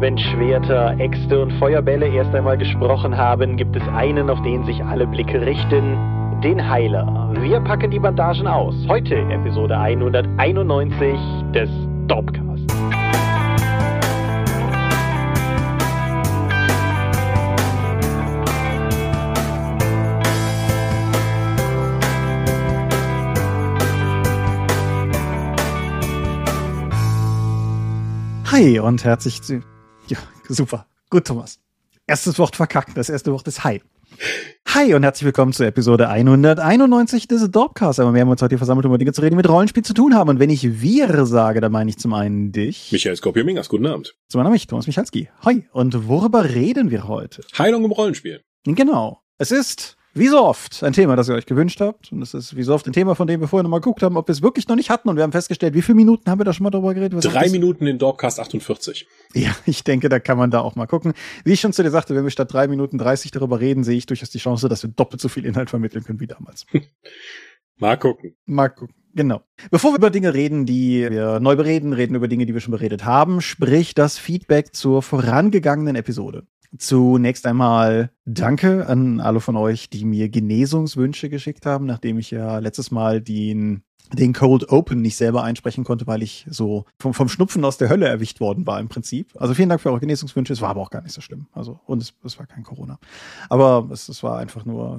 Wenn Schwerter, Äxte und Feuerbälle erst einmal gesprochen haben, gibt es einen, auf den sich alle Blicke richten, den Heiler. Wir packen die Bandagen aus. Heute Episode 191 des Dorpcast. Hi und herzlich. Ja, super. Gut, Thomas. Erstes Wort verkackt. Das erste Wort ist Hi. Hi und herzlich willkommen zur Episode 191 des Dorpcasts. Aber wir haben uns heute hier versammelt, um über Dinge zu reden, die mit Rollenspiel zu tun haben. Und wenn ich wir sage, dann meine ich zum einen dich. Michael Skopje-Mingas, guten Abend. Zum anderen mich, Thomas Michalski. Hi. Und worüber reden wir heute? Heilung im Rollenspiel. Genau. Es ist wie so oft ein Thema, das ihr euch gewünscht habt. Und es ist wie so oft ein Thema, von dem wir vorhin nochmal geguckt haben, ob wir es wirklich noch nicht hatten. Und wir haben festgestellt, wie viele Minuten haben wir da schon mal drüber geredet? Was Drei Minuten in Dorpcast 48. Ja, ich denke, da kann man da auch mal gucken. Wie ich schon zu dir sagte, wenn wir statt drei Minuten 30 darüber reden, sehe ich durchaus die Chance, dass wir doppelt so viel Inhalt vermitteln können wie damals. mal gucken. Mal gucken. Genau. Bevor wir über Dinge reden, die wir neu bereden, reden über Dinge, die wir schon beredet haben, sprich das Feedback zur vorangegangenen Episode. Zunächst einmal danke an alle von euch, die mir Genesungswünsche geschickt haben, nachdem ich ja letztes Mal den den Cold Open nicht selber einsprechen konnte, weil ich so vom, vom Schnupfen aus der Hölle erwischt worden war im Prinzip. Also vielen Dank für eure Genesungswünsche. Es war aber auch gar nicht so schlimm. Also und es, es war kein Corona. Aber es, es war einfach nur,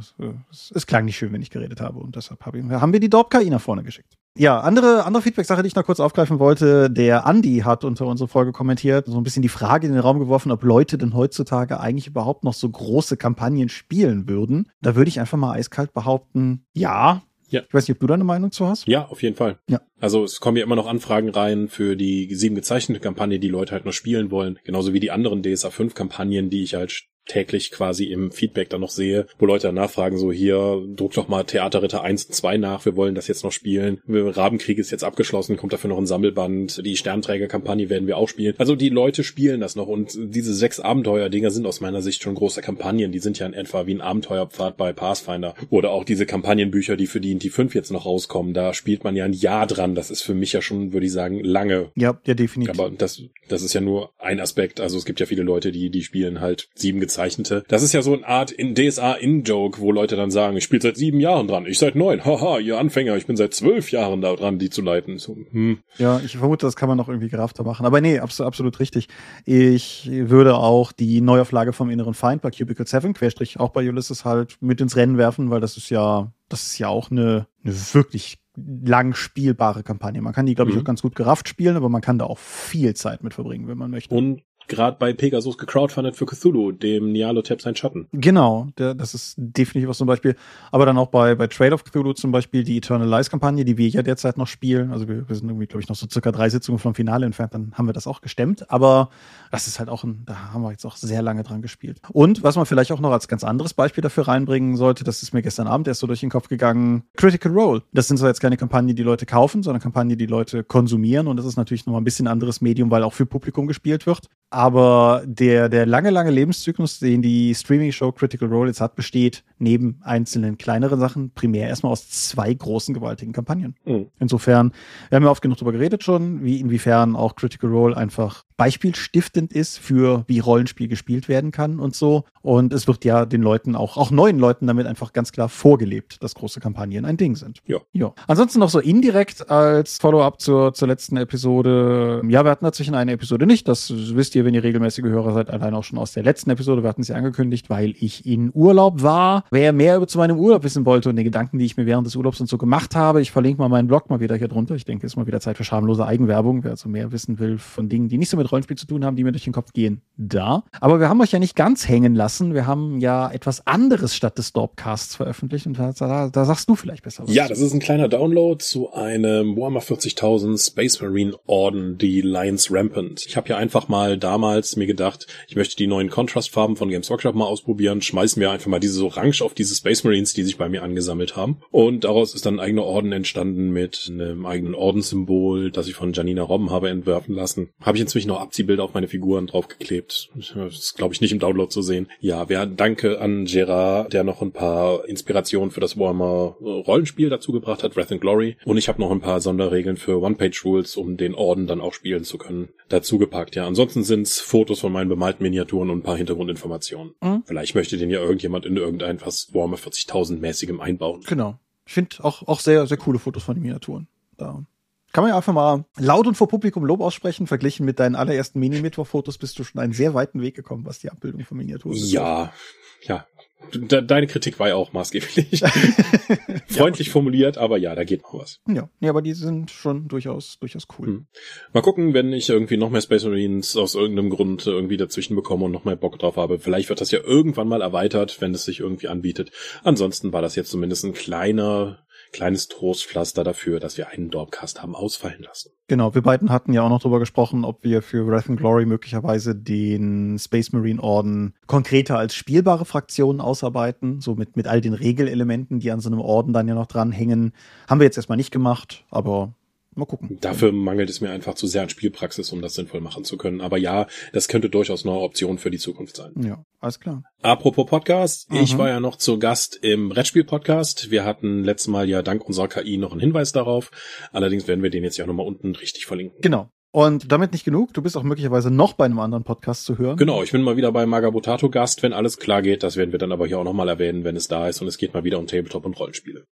es, es klang nicht schön, wenn ich geredet habe und deshalb hab ich, haben wir die Dorp-KI nach vorne geschickt. Ja, andere, andere Feedback-Sache, die ich noch kurz aufgreifen wollte. Der Andi hat unter unserer Folge kommentiert, so ein bisschen die Frage in den Raum geworfen, ob Leute denn heutzutage eigentlich überhaupt noch so große Kampagnen spielen würden. Da würde ich einfach mal eiskalt behaupten, ja, ja. Ich weiß nicht, ob du da eine Meinung zu hast? Ja, auf jeden Fall. Ja. Also es kommen ja immer noch Anfragen rein für die sieben gezeichnete Kampagne, die Leute halt noch spielen wollen. Genauso wie die anderen DSA 5 Kampagnen, die ich halt täglich quasi im Feedback dann noch sehe, wo Leute nachfragen, so hier, druck doch mal Theaterritter 1 und 2 nach, wir wollen das jetzt noch spielen. Rabenkrieg ist jetzt abgeschlossen, kommt dafür noch ein Sammelband, die Sternträgerkampagne werden wir auch spielen. Also die Leute spielen das noch und diese sechs Abenteuer-Dinger sind aus meiner Sicht schon große Kampagnen, die sind ja in etwa wie ein Abenteuerpfad bei Pathfinder. Oder auch diese Kampagnenbücher, die für die die 5 jetzt noch rauskommen, da spielt man ja ein Jahr dran, das ist für mich ja schon, würde ich sagen, lange. Ja, ja, definitiv. Aber das, das ist ja nur ein Aspekt, also es gibt ja viele Leute, die, die spielen halt sieben gezeigt Gezeichnete. Das ist ja so eine Art in DSA In-Joke, wo Leute dann sagen, ich spiele seit sieben Jahren dran, ich seit neun, haha, ihr Anfänger, ich bin seit zwölf Jahren da dran, die zu leiten. So, hm. Ja, ich vermute, das kann man noch irgendwie gerafter machen. Aber nee, absolut, absolut richtig. Ich würde auch die Neuauflage vom Inneren Feind bei Cubicle 7, Querstrich auch bei Ulysses halt mit ins Rennen werfen, weil das ist ja, das ist ja auch eine, eine wirklich lang spielbare Kampagne. Man kann die, glaube ich, mhm. auch ganz gut gerafft spielen, aber man kann da auch viel Zeit mit verbringen, wenn man möchte. Und gerade bei Pegasus gecrowdfundet für Cthulhu, dem Nialotep sein Schatten. Genau, der, das ist definitiv was zum Beispiel. Aber dann auch bei, bei Trade of Cthulhu zum Beispiel die Eternal Lies Kampagne, die wir ja derzeit noch spielen. Also wir, wir sind irgendwie, glaube ich, noch so circa drei Sitzungen vom Finale entfernt, dann haben wir das auch gestemmt. Aber das ist halt auch ein, da haben wir jetzt auch sehr lange dran gespielt. Und was man vielleicht auch noch als ganz anderes Beispiel dafür reinbringen sollte, das ist mir gestern Abend erst so durch den Kopf gegangen, Critical Role. Das sind zwar jetzt keine Kampagnen, die Leute kaufen, sondern Kampagnen, die Leute konsumieren. Und das ist natürlich noch mal ein bisschen anderes Medium, weil auch für Publikum gespielt wird. Aber der, der lange, lange Lebenszyklus, den die Streaming-Show Critical Role jetzt hat, besteht neben einzelnen kleineren Sachen primär erstmal aus zwei großen, gewaltigen Kampagnen. Mhm. Insofern, wir haben ja oft genug darüber geredet schon, wie inwiefern auch Critical Role einfach beispielstiftend ist für wie Rollenspiel gespielt werden kann und so. Und es wird ja den Leuten auch, auch neuen Leuten damit einfach ganz klar vorgelebt, dass große Kampagnen ein Ding sind. Ja. ja. Ansonsten noch so indirekt als Follow-up zur, zur letzten Episode. Ja, wir hatten dazwischen eine Episode nicht. Das wisst ihr, wenn ihr regelmäßige Hörer seid, allein auch schon aus der letzten Episode. Wir hatten sie angekündigt, weil ich in Urlaub war. Wer mehr über zu meinem Urlaub wissen wollte und die Gedanken, die ich mir während des Urlaubs und so gemacht habe, ich verlinke mal meinen Blog mal wieder hier drunter. Ich denke, es ist mal wieder Zeit für schamlose Eigenwerbung. Wer also mehr wissen will von Dingen, die nicht so mit Rollenspiel zu tun haben, die mir durch den Kopf gehen, da. Aber wir haben euch ja nicht ganz hängen lassen. Wir haben ja etwas anderes statt des Dorpcasts veröffentlicht und da, da, da sagst du vielleicht besser was. Ja, das ist ein kleiner Download zu einem Warhammer 40.000 Space Marine Orden, die Lions Rampant. Ich habe ja einfach mal damals mir gedacht, ich möchte die neuen Contrast-Farben von Games Workshop mal ausprobieren, schmeißen wir einfach mal diese Orange auf diese Space Marines, die sich bei mir angesammelt haben. Und daraus ist dann ein eigener Orden entstanden mit einem eigenen Ordenssymbol, das ich von Janina Robben habe entwerfen lassen. Habe ich inzwischen noch Abziehbilder auf meine Figuren draufgeklebt. Das ist, glaube ich, nicht im Download zu sehen. Ja, wer, danke an Gerard, der noch ein paar Inspirationen für das Warhammer äh, Rollenspiel dazu gebracht hat, Wrath and Glory. Und ich habe noch ein paar Sonderregeln für One-Page-Rules, um den Orden dann auch spielen zu können, dazu gepackt. Ja, ansonsten sind's Fotos von meinen bemalten Miniaturen und ein paar Hintergrundinformationen. Mhm. Vielleicht möchte den ja irgendjemand in irgendein was Warhammer 40.000 mäßigem einbauen. Genau. Ich finde auch, auch sehr, sehr coole Fotos von den Miniaturen. Da kann man ja einfach mal laut und vor Publikum Lob aussprechen. Verglichen mit deinen allerersten Mini-Mittwoch-Fotos bist du schon einen sehr weiten Weg gekommen, was die Abbildung von Miniaturen ist. Ja, ja. Deine Kritik war ja auch maßgeblich. Freundlich ja. formuliert, aber ja, da geht noch was. Ja, ja, aber die sind schon durchaus, durchaus cool. Hm. Mal gucken, wenn ich irgendwie noch mehr Space Marines aus irgendeinem Grund irgendwie dazwischen bekomme und noch mehr Bock drauf habe. Vielleicht wird das ja irgendwann mal erweitert, wenn es sich irgendwie anbietet. Ansonsten war das jetzt zumindest ein kleiner kleines Trostpflaster dafür, dass wir einen Dorpcast haben ausfallen lassen. Genau, wir beiden hatten ja auch noch drüber gesprochen, ob wir für Wrath and Glory möglicherweise den Space Marine Orden konkreter als spielbare Fraktion ausarbeiten, so mit, mit all den Regelelementen, die an so einem Orden dann ja noch dranhängen. Haben wir jetzt erstmal nicht gemacht, aber Mal gucken. Dafür mangelt es mir einfach zu sehr an Spielpraxis, um das sinnvoll machen zu können. Aber ja, das könnte durchaus eine Option für die Zukunft sein. Ja, alles klar. Apropos Podcast, mhm. ich war ja noch zu Gast im Brettspiel-Podcast. Wir hatten letztes Mal ja dank unserer KI noch einen Hinweis darauf. Allerdings werden wir den jetzt ja nochmal unten richtig verlinken. Genau. Und damit nicht genug, du bist auch möglicherweise noch bei einem anderen Podcast zu hören. Genau, ich bin mal wieder bei Magabotato Gast, wenn alles klar geht. Das werden wir dann aber hier auch nochmal erwähnen, wenn es da ist. Und es geht mal wieder um Tabletop und Rollenspiele.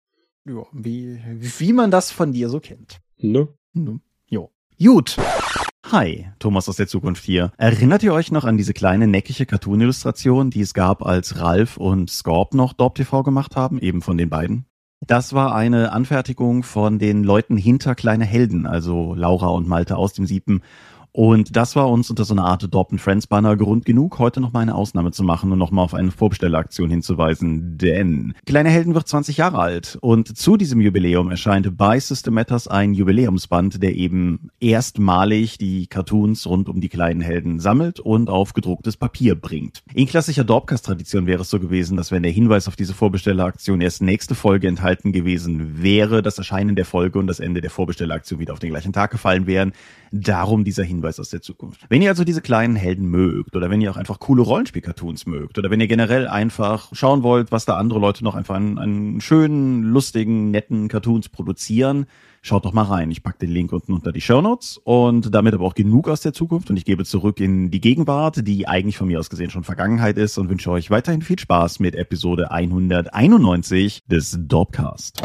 Ja, wie, wie man das von dir so kennt. Ne? Ne. Jo. Gut. Hi, Thomas aus der Zukunft hier. Erinnert ihr euch noch an diese kleine neckige Cartoon-Illustration, die es gab, als Ralf und Scorp noch Dorp TV gemacht haben, eben von den beiden? Das war eine Anfertigung von den Leuten hinter Kleine Helden, also Laura und Malte aus dem Siepen. Und das war uns unter so einer Art Dorp Friends Banner Grund genug, heute noch mal eine Ausnahme zu machen und noch mal auf eine Vorbestelleraktion hinzuweisen. Denn Kleine Helden wird 20 Jahre alt und zu diesem Jubiläum erscheint bei System Matters ein Jubiläumsband, der eben erstmalig die Cartoons rund um die kleinen Helden sammelt und auf gedrucktes Papier bringt. In klassischer Dorpcast-Tradition wäre es so gewesen, dass wenn der Hinweis auf diese Vorbestelleraktion erst nächste Folge enthalten gewesen wäre, das Erscheinen der Folge und das Ende der Vorbestelleraktion wieder auf den gleichen Tag gefallen wären. Darum dieser Hinweis Hinweis aus der Zukunft. Wenn ihr also diese kleinen Helden mögt oder wenn ihr auch einfach coole Rollenspiel-Cartoons mögt oder wenn ihr generell einfach schauen wollt, was da andere Leute noch einfach an, an schönen, lustigen, netten Cartoons produzieren, schaut doch mal rein. Ich pack den Link unten unter die Show Notes und damit aber auch genug aus der Zukunft und ich gebe zurück in die Gegenwart, die eigentlich von mir aus gesehen schon Vergangenheit ist und wünsche euch weiterhin viel Spaß mit Episode 191 des Dorpcast.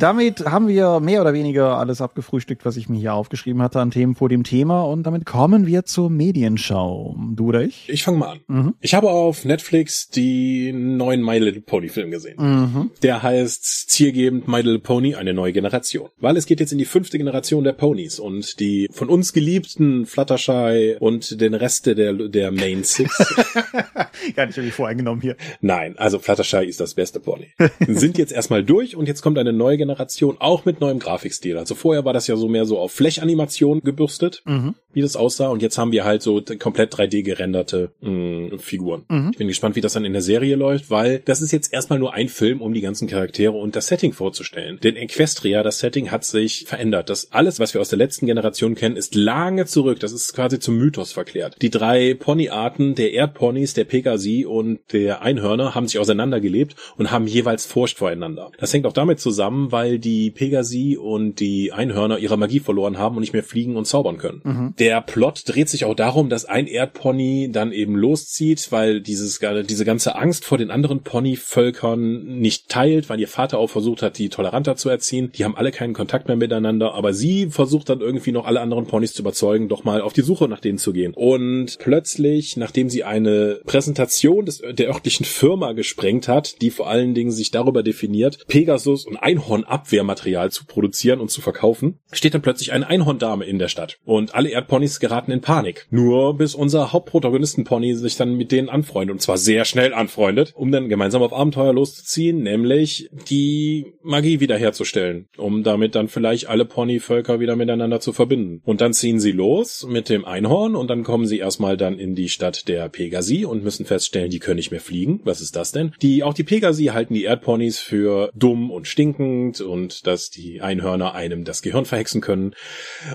Damit haben wir mehr oder weniger alles abgefrühstückt, was ich mir hier aufgeschrieben hatte an Themen vor dem Thema. Und damit kommen wir zur Medienschau. Du oder ich? Ich fange mal an. Mhm. Ich habe auf Netflix die neuen My Little Pony Film gesehen. Mhm. Der heißt zielgebend My Little Pony, eine neue Generation. Weil es geht jetzt in die fünfte Generation der Ponys und die von uns geliebten Fluttershy und den Rest der, der Main Six. Gar nicht irgendwie voreingenommen hier. Nein, also Fluttershy ist das beste Pony. Sind jetzt erstmal durch und jetzt kommt eine neue Generation, auch mit neuem Grafikstil. Also vorher war das ja so mehr so auf Flächanimation gebürstet, mhm. wie das aussah. Und jetzt haben wir halt so komplett 3D gerenderte mh, mm, Figuren. Mhm. Ich bin gespannt, wie das dann in der Serie läuft, weil das ist jetzt erstmal nur ein Film, um die ganzen Charaktere und das Setting vorzustellen. Denn Equestria, das Setting hat sich verändert. Das alles, was wir aus der letzten Generation kennen, ist lange zurück. Das ist quasi zum Mythos verklärt. Die drei Ponyarten der Erdponys, der Pegasi und der Einhörner haben sich auseinandergelebt und haben jeweils Furcht voreinander. Das hängt auch damit zusammen, weil die Pegasi und die Einhörner ihre Magie verloren haben und nicht mehr fliegen und zaubern können. Mhm. Der Plot dreht sich auch darum, dass ein Erdpony dann eben loszieht, weil dieses, diese ganze Angst vor den anderen Ponyvölkern nicht teilt, weil ihr Vater auch versucht hat, die toleranter zu erziehen. Die haben alle keinen Kontakt mehr miteinander, aber sie versucht dann irgendwie noch alle anderen Ponys zu überzeugen, doch mal auf die Suche nach denen zu gehen. Und plötzlich, nachdem sie eine Präsentation des, der örtlichen Firma gesprengt hat, die vor allen Dingen sich darüber definiert, Pegasus und Einhorn Einhorn-Abwehrmaterial zu produzieren und zu verkaufen, steht dann plötzlich eine Einhorndame in der Stadt. Und alle Erdponys geraten in Panik. Nur bis unser Hauptprotagonistenpony sich dann mit denen anfreundet und zwar sehr schnell anfreundet, um dann gemeinsam auf Abenteuer loszuziehen, nämlich die Magie wiederherzustellen, um damit dann vielleicht alle Ponyvölker wieder miteinander zu verbinden. Und dann ziehen sie los mit dem Einhorn und dann kommen sie erstmal dann in die Stadt der Pegasi und müssen feststellen, die können nicht mehr fliegen. Was ist das denn? Die, auch die Pegasi halten die Erdponys für dumm und stinkend und dass die Einhörner einem das Gehirn verhexen können.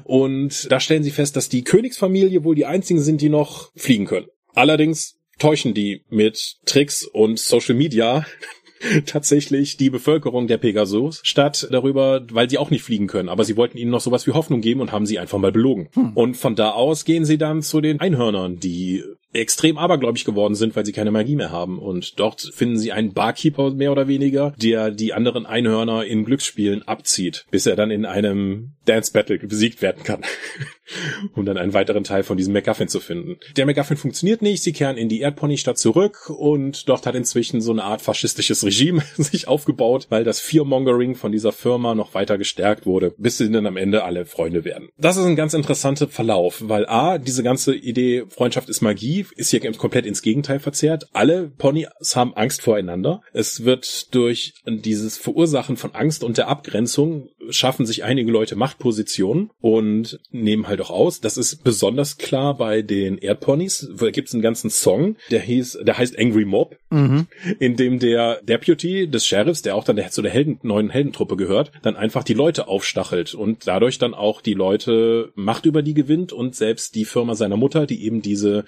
Und da stellen sie fest, dass die Königsfamilie wohl die einzigen sind, die noch fliegen können. Allerdings täuschen die mit Tricks und Social Media tatsächlich die Bevölkerung der Pegasus statt darüber, weil sie auch nicht fliegen können. Aber sie wollten ihnen noch sowas wie Hoffnung geben und haben sie einfach mal belogen. Hm. Und von da aus gehen sie dann zu den Einhörnern, die extrem abergläubig geworden sind, weil sie keine Magie mehr haben. Und dort finden sie einen Barkeeper mehr oder weniger, der die anderen Einhörner in Glücksspielen abzieht, bis er dann in einem Dance Battle besiegt werden kann. um dann einen weiteren Teil von diesem MacGuffin zu finden. Der MacGuffin funktioniert nicht, sie kehren in die Erdponystadt zurück und dort hat inzwischen so eine Art faschistisches Regime sich aufgebaut, weil das Fearmongering von dieser Firma noch weiter gestärkt wurde, bis sie dann am Ende alle Freunde werden. Das ist ein ganz interessanter Verlauf, weil A, diese ganze Idee Freundschaft ist Magie ist hier komplett ins Gegenteil verzerrt. Alle Ponys haben Angst voreinander. Es wird durch dieses Verursachen von Angst und der Abgrenzung schaffen sich einige Leute Machtpositionen und nehmen halt auch aus. Das ist besonders klar bei den Erdponys. Da gibt es einen ganzen Song, der hieß, der heißt Angry Mob, mhm. in dem der Deputy des Sheriffs, der auch dann der, zu der Helden, neuen Heldentruppe gehört, dann einfach die Leute aufstachelt und dadurch dann auch die Leute Macht über die gewinnt und selbst die Firma seiner Mutter, die eben diese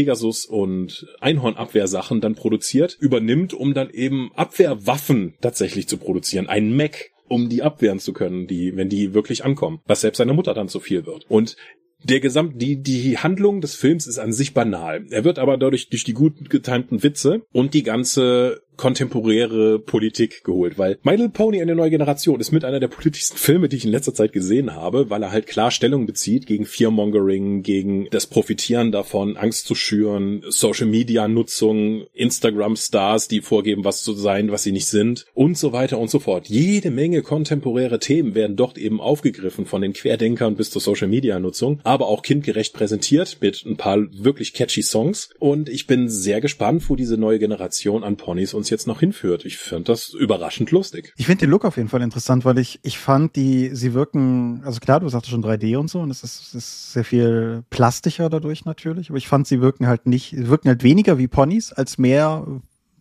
Pegasus und Einhornabwehrsachen dann produziert, übernimmt, um dann eben Abwehrwaffen tatsächlich zu produzieren. Ein Mac um die abwehren zu können, die, wenn die wirklich ankommen, was selbst seiner Mutter dann zu viel wird. Und der Gesamt, die, die Handlung des Films ist an sich banal. Er wird aber dadurch durch die gut getimten Witze und die ganze kontemporäre Politik geholt, weil My Little Pony eine neue Generation ist mit einer der politischsten Filme, die ich in letzter Zeit gesehen habe, weil er halt klar Stellung bezieht gegen Fearmongering, gegen das Profitieren davon, Angst zu schüren, Social Media Nutzung, Instagram Stars, die vorgeben, was zu sein, was sie nicht sind und so weiter und so fort. Jede Menge kontemporäre Themen werden dort eben aufgegriffen von den Querdenkern bis zur Social Media Nutzung, aber auch kindgerecht präsentiert mit ein paar wirklich catchy Songs und ich bin sehr gespannt, wo diese neue Generation an Ponys uns jetzt noch hinführt. Ich fand das überraschend lustig. Ich finde den Look auf jeden Fall interessant, weil ich, ich fand die, sie wirken, also klar, du sagtest schon 3D und so, und es ist, ist sehr viel plastischer dadurch natürlich, aber ich fand, sie wirken halt nicht, wirken halt weniger wie Ponys, als mehr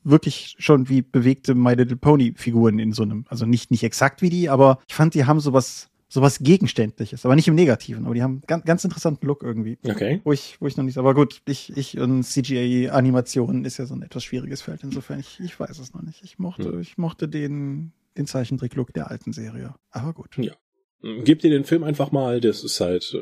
wirklich schon wie bewegte My Little Pony Figuren in so einem, also nicht, nicht exakt wie die, aber ich fand, die haben sowas, sowas Gegenständliches, aber nicht im Negativen, aber die haben ganz, ganz interessanten Look irgendwie. Okay. Wo ich, wo ich noch nicht, aber gut, ich, ich und CGI-Animationen ist ja so ein etwas schwieriges Feld, insofern, ich, ich weiß es noch nicht. Ich mochte, hm. ich mochte den, den Zeichentrick-Look der alten Serie. Aber gut. Ja. Gebt ihr den Film einfach mal, das ist halt,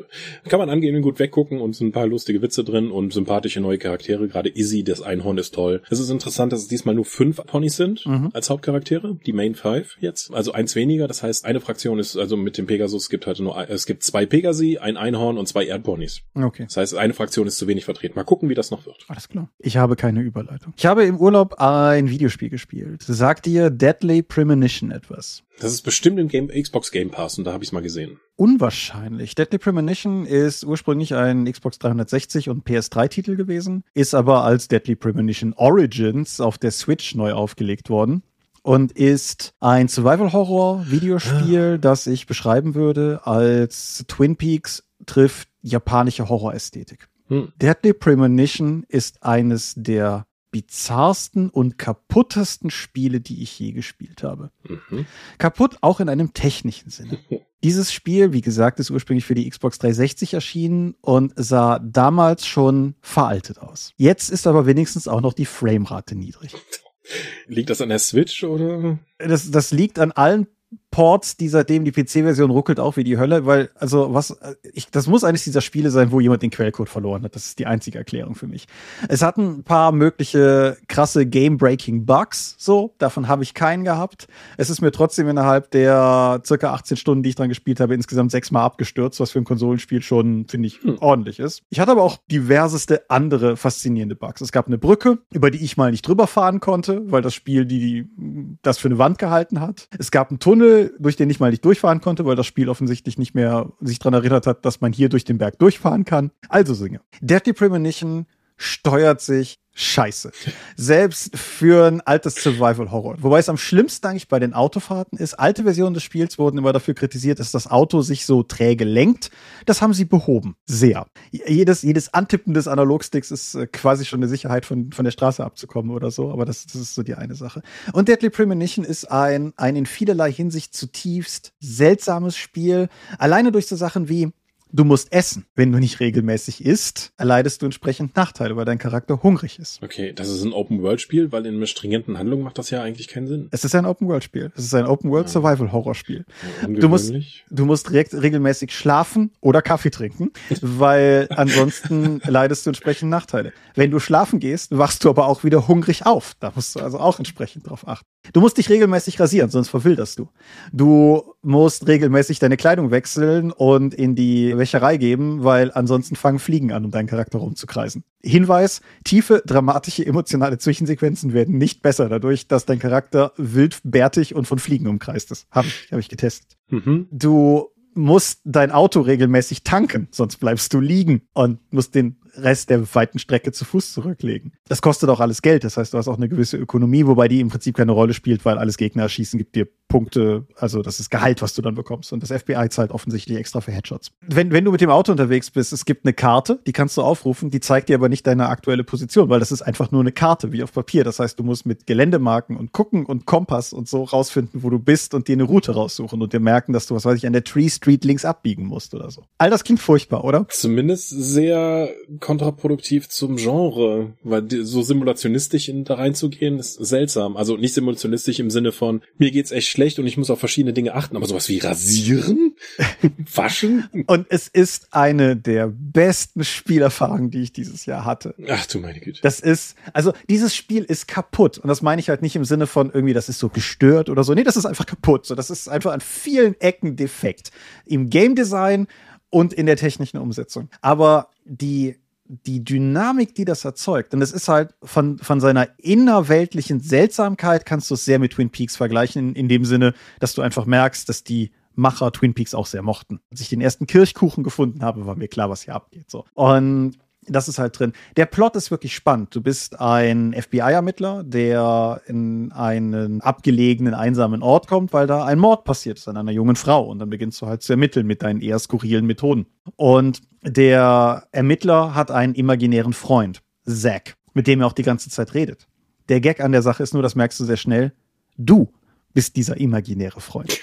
kann man angehen und gut weggucken und sind ein paar lustige Witze drin und sympathische neue Charaktere. Gerade Izzy, das Einhorn, ist toll. Es ist interessant, dass es diesmal nur fünf Ponys sind mhm. als Hauptcharaktere, die Main Five jetzt. Also eins weniger, das heißt, eine Fraktion ist, also mit dem Pegasus gibt halt nur, es gibt zwei Pegasi, ein Einhorn und zwei Erdponys. Okay. Das heißt, eine Fraktion ist zu wenig vertreten. Mal gucken, wie das noch wird. Alles klar. Ich habe keine Überleitung. Ich habe im Urlaub ein Videospiel gespielt. Sagt dir Deadly Premonition etwas? Das ist bestimmt im Game, Xbox Game Pass und da habe ich es mal gesehen. Unwahrscheinlich. Deadly Premonition ist ursprünglich ein Xbox 360 und PS3-Titel gewesen, ist aber als Deadly Premonition Origins auf der Switch neu aufgelegt worden und ist ein Survival-Horror-Videospiel, ah. das ich beschreiben würde als Twin Peaks trifft japanische Horrorästhetik. Hm. Deadly Premonition ist eines der bizarrsten und kaputtesten Spiele, die ich je gespielt habe. Mhm. Kaputt auch in einem technischen Sinne. Dieses Spiel, wie gesagt, ist ursprünglich für die Xbox 360 erschienen und sah damals schon veraltet aus. Jetzt ist aber wenigstens auch noch die Framerate niedrig. Liegt das an der Switch oder? Das, das liegt an allen Ports, die seitdem die PC-Version ruckelt auch wie die Hölle, weil, also was, ich, das muss eines dieser Spiele sein, wo jemand den Quellcode verloren hat. Das ist die einzige Erklärung für mich. Es hat ein paar mögliche krasse Game-Breaking Bugs, so, davon habe ich keinen gehabt. Es ist mir trotzdem innerhalb der circa 18 Stunden, die ich dran gespielt habe, insgesamt sechsmal abgestürzt, was für ein Konsolenspiel schon, finde ich, hm. ordentlich ist. Ich hatte aber auch diverseste andere faszinierende Bugs. Es gab eine Brücke, über die ich mal nicht drüber fahren konnte, weil das Spiel die, die das für eine Wand gehalten hat. Es gab einen Tunnel, Durch den ich mal nicht durchfahren konnte, weil das Spiel offensichtlich nicht mehr sich dran erinnert hat, dass man hier durch den Berg durchfahren kann. Also singe. Deadly Premonition steuert sich scheiße. Selbst für ein altes Survival-Horror. Wobei es am schlimmsten eigentlich bei den Autofahrten ist. Alte Versionen des Spiels wurden immer dafür kritisiert, dass das Auto sich so träge lenkt. Das haben sie behoben. Sehr. Jedes, jedes Antippen des Analogsticks ist äh, quasi schon eine Sicherheit, von, von der Straße abzukommen oder so. Aber das, das ist so die eine Sache. Und Deadly Premonition ist ein, ein in vielerlei Hinsicht zutiefst seltsames Spiel. Alleine durch so Sachen wie, Du musst essen. Wenn du nicht regelmäßig isst, erleidest du entsprechend Nachteile, weil dein Charakter hungrig ist. Okay, das ist ein Open-World-Spiel, weil in einer stringenten Handlung macht das ja eigentlich keinen Sinn. Es ist ein Open-World-Spiel. Es ist ein Open-World-Survival-Horror-Spiel. du musst, du musst direkt regelmäßig schlafen oder Kaffee trinken, weil ansonsten leidest du entsprechend Nachteile. Wenn du schlafen gehst, wachst du aber auch wieder hungrig auf. Da musst du also auch entsprechend drauf achten. Du musst dich regelmäßig rasieren, sonst verwilderst du. Du musst regelmäßig deine Kleidung wechseln und in die Wäscherei geben, weil ansonsten fangen Fliegen an, um deinen Charakter rumzukreisen. Hinweis, tiefe, dramatische, emotionale Zwischensequenzen werden nicht besser dadurch, dass dein Charakter wild, bärtig und von Fliegen umkreist ist. Habe ich, hab ich getestet. Mhm. Du musst dein Auto regelmäßig tanken, sonst bleibst du liegen und musst den Rest der weiten Strecke zu Fuß zurücklegen. Das kostet auch alles Geld, das heißt, du hast auch eine gewisse Ökonomie, wobei die im Prinzip keine Rolle spielt, weil alles Gegner erschießen gibt dir Punkte, also das ist Gehalt, was du dann bekommst. Und das FBI zahlt offensichtlich extra für Headshots. Wenn, wenn du mit dem Auto unterwegs bist, es gibt eine Karte, die kannst du aufrufen, die zeigt dir aber nicht deine aktuelle Position, weil das ist einfach nur eine Karte, wie auf Papier. Das heißt, du musst mit Geländemarken und gucken und Kompass und so rausfinden, wo du bist und dir eine Route raussuchen und dir merken, dass du, was weiß ich, an der Tree Street links abbiegen musst oder so. All das klingt furchtbar, oder? Zumindest sehr kontraproduktiv zum Genre, weil so simulationistisch in da reinzugehen ist seltsam. Also nicht simulationistisch im Sinne von, mir geht's echt schlecht und ich muss auf verschiedene Dinge achten, aber sowas wie rasieren, waschen. Und es ist eine der besten Spielerfahrungen, die ich dieses Jahr hatte. Ach du meine Güte. Das ist, also dieses Spiel ist kaputt. Und das meine ich halt nicht im Sinne von irgendwie, das ist so gestört oder so. Nee, das ist einfach kaputt. So, das ist einfach an vielen Ecken defekt. Im Game Design und in der technischen Umsetzung. Aber die die Dynamik, die das erzeugt, und es ist halt von, von seiner innerweltlichen Seltsamkeit, kannst du es sehr mit Twin Peaks vergleichen, in, in dem Sinne, dass du einfach merkst, dass die Macher Twin Peaks auch sehr mochten. Als ich den ersten Kirchkuchen gefunden habe, war mir klar, was hier abgeht. So. Und das ist halt drin. Der Plot ist wirklich spannend. Du bist ein FBI-Ermittler, der in einen abgelegenen, einsamen Ort kommt, weil da ein Mord passiert ist an einer jungen Frau. Und dann beginnst du halt zu ermitteln mit deinen eher skurrilen Methoden. Und der Ermittler hat einen imaginären Freund, Zack, mit dem er auch die ganze Zeit redet. Der Gag an der Sache ist nur, das merkst du sehr schnell, du bist dieser imaginäre Freund.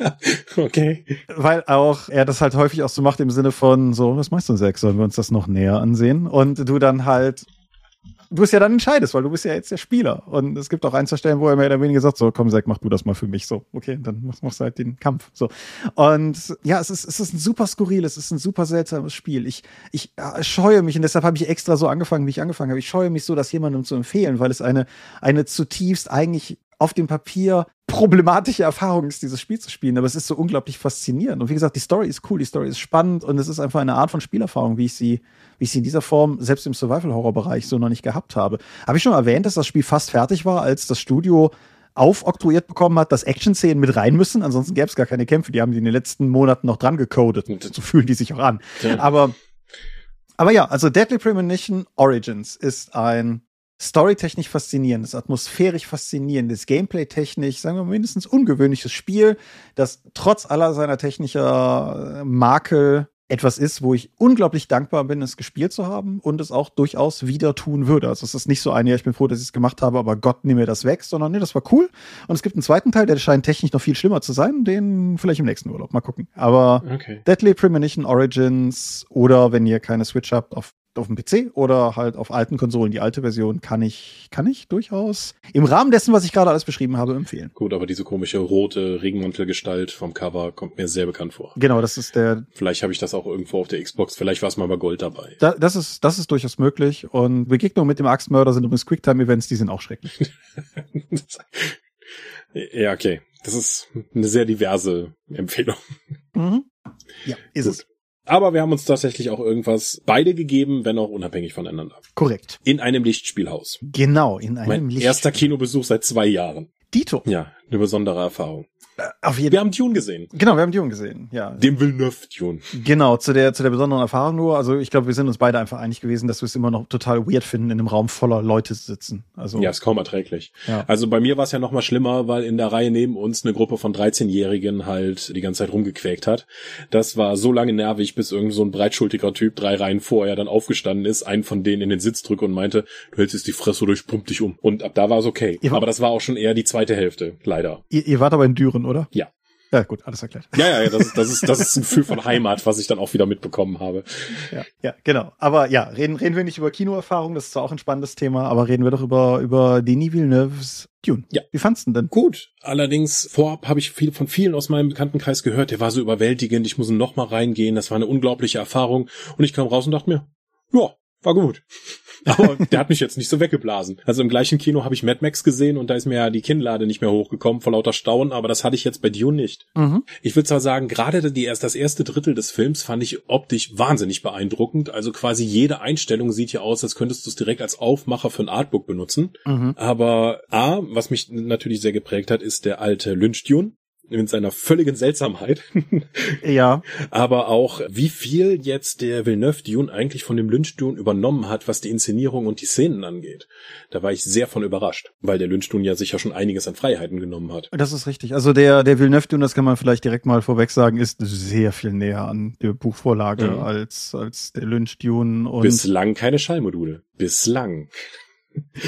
okay. Weil auch er das halt häufig auch so macht im Sinne von so, was meinst du, Zack, sollen wir uns das noch näher ansehen? Und du dann halt du es ja dann entscheidest, weil du bist ja jetzt der Spieler. Und es gibt auch ein, zwei Stellen, wo er mehr oder weniger sagt, so, komm, Zack, mach du das mal für mich. So, okay, dann machst du halt den Kampf. So. Und ja, es ist, es ist ein super skurril, es ist ein super seltsames Spiel. Ich, ich scheue mich, und deshalb habe ich extra so angefangen, wie ich angefangen habe. Ich scheue mich so, das jemandem zu empfehlen, weil es eine, eine zutiefst eigentlich auf dem Papier problematische Erfahrung ist, dieses Spiel zu spielen, aber es ist so unglaublich faszinierend. Und wie gesagt, die Story ist cool, die Story ist spannend und es ist einfach eine Art von Spielerfahrung, wie ich sie, wie ich sie in dieser Form selbst im Survival-Horror-Bereich so noch nicht gehabt habe. Habe ich schon erwähnt, dass das Spiel fast fertig war, als das Studio aufoktroyiert bekommen hat, dass Action-Szenen mit rein müssen, ansonsten gäbe es gar keine Kämpfe. Die haben die in den letzten Monaten noch dran gecodet. Und so fühlen die sich auch an. Ja. Aber, aber ja, also Deadly Premonition Origins ist ein storytechnisch faszinierendes, atmosphärisch faszinierendes, gameplay-technisch, sagen wir mindestens ungewöhnliches Spiel, das trotz aller seiner technischer Makel etwas ist, wo ich unglaublich dankbar bin, es gespielt zu haben und es auch durchaus wieder tun würde. Also es ist nicht so ein, ja, ich bin froh, dass ich es gemacht habe, aber Gott, nimm mir das weg, sondern nee, das war cool. Und es gibt einen zweiten Teil, der scheint technisch noch viel schlimmer zu sein, den vielleicht im nächsten Urlaub mal gucken. Aber okay. Deadly Premonition Origins oder wenn ihr keine Switch habt, auf auf dem PC oder halt auf alten Konsolen. Die alte Version kann ich, kann ich durchaus im Rahmen dessen, was ich gerade alles beschrieben habe, empfehlen. Gut, aber diese komische rote Regenmantelgestalt vom Cover kommt mir sehr bekannt vor. Genau, das ist der. Vielleicht habe ich das auch irgendwo auf der Xbox. Vielleicht war es mal bei Gold dabei. Da, das ist, das ist durchaus möglich. Und Begegnungen mit dem Axtmörder sind übrigens Quicktime-Events, die sind auch schrecklich. ja, okay. Das ist eine sehr diverse Empfehlung. Mhm. Ja, ist Gut. es. Aber wir haben uns tatsächlich auch irgendwas beide gegeben, wenn auch unabhängig voneinander. Korrekt. In einem Lichtspielhaus. Genau, in einem mein Lichtspiel. Erster Kinobesuch seit zwei Jahren. Dito. Ja, eine besondere Erfahrung. Äh, Auf jeden Wir haben Dune gesehen. Genau, wir haben Dune gesehen, ja. Dem Villeneuve Dune. Genau, zu der, zu der besonderen Erfahrung nur. Also ich glaube, wir sind uns beide einfach einig gewesen, dass wir es immer noch total weird finden, in einem Raum voller Leute zu sitzen. Also Ja, ist kaum erträglich. Ja. Also bei mir war es ja noch mal schlimmer, weil in der Reihe neben uns eine Gruppe von 13-Jährigen halt die ganze Zeit rumgequäkt hat. Das war so lange nervig, bis irgend so ein breitschultiger Typ drei Reihen vorher dann aufgestanden ist, einen von denen in den Sitz drücke und meinte, du hältst jetzt die Fresse oder ich pump dich um. Und ab da war es okay. Ja. Aber das war auch schon eher die zweite Hälfte, leider. ihr, ihr wart aber in Düren, oder? Ja. Ja, gut, alles erklärt. Ja, ja, ja, das, ist- das ist das ist ein Gefühl von Heimat, was ich dann auch wieder mitbekommen habe. Ja, ja, genau. Aber ja, reden, reden wir nicht über Kinoerfahrung, das ist zwar auch ein spannendes Thema, aber reden wir doch über, über Denis Villeneuves Dune. Ja. Wie fandst du denn? Gut. Allerdings vorab habe ich viel von vielen aus meinem Bekanntenkreis gehört, der war so überwältigend, ich muss noch mal reingehen, das war eine unglaubliche Erfahrung und ich kam raus und dachte mir, ja, war gut. Aber der hat mich jetzt nicht so weggeblasen. Also im gleichen Kino habe ich Mad Max gesehen und da ist mir ja die Kinnlade nicht mehr hochgekommen vor lauter Staunen, aber das hatte ich jetzt bei Dune nicht. Mhm. Ich würde zwar sagen, gerade die, erst das erste Drittel des Films fand ich optisch wahnsinnig beeindruckend. Also quasi jede Einstellung sieht ja aus, als könntest du es direkt als Aufmacher für ein Artbook benutzen. Mhm. Aber A, was mich natürlich sehr geprägt hat, ist der alte Lynch-Dune mit seiner völligen Seltsamheit. Ja, Aber auch, wie viel jetzt der Villeneuve-Dune eigentlich von dem Lynch-Dune übernommen hat, was die Inszenierung und die Szenen angeht. Da war ich sehr von überrascht, weil der Lynch-Dune ja sicher schon einiges an Freiheiten genommen hat. das ist richtig. Also der, der Villeneuve Dune, das kann man vielleicht direkt mal vorweg sagen, ist sehr viel näher an der Buchvorlage Mhm. als, als der Lynch Dune und Bislang keine Schallmodule. Bislang.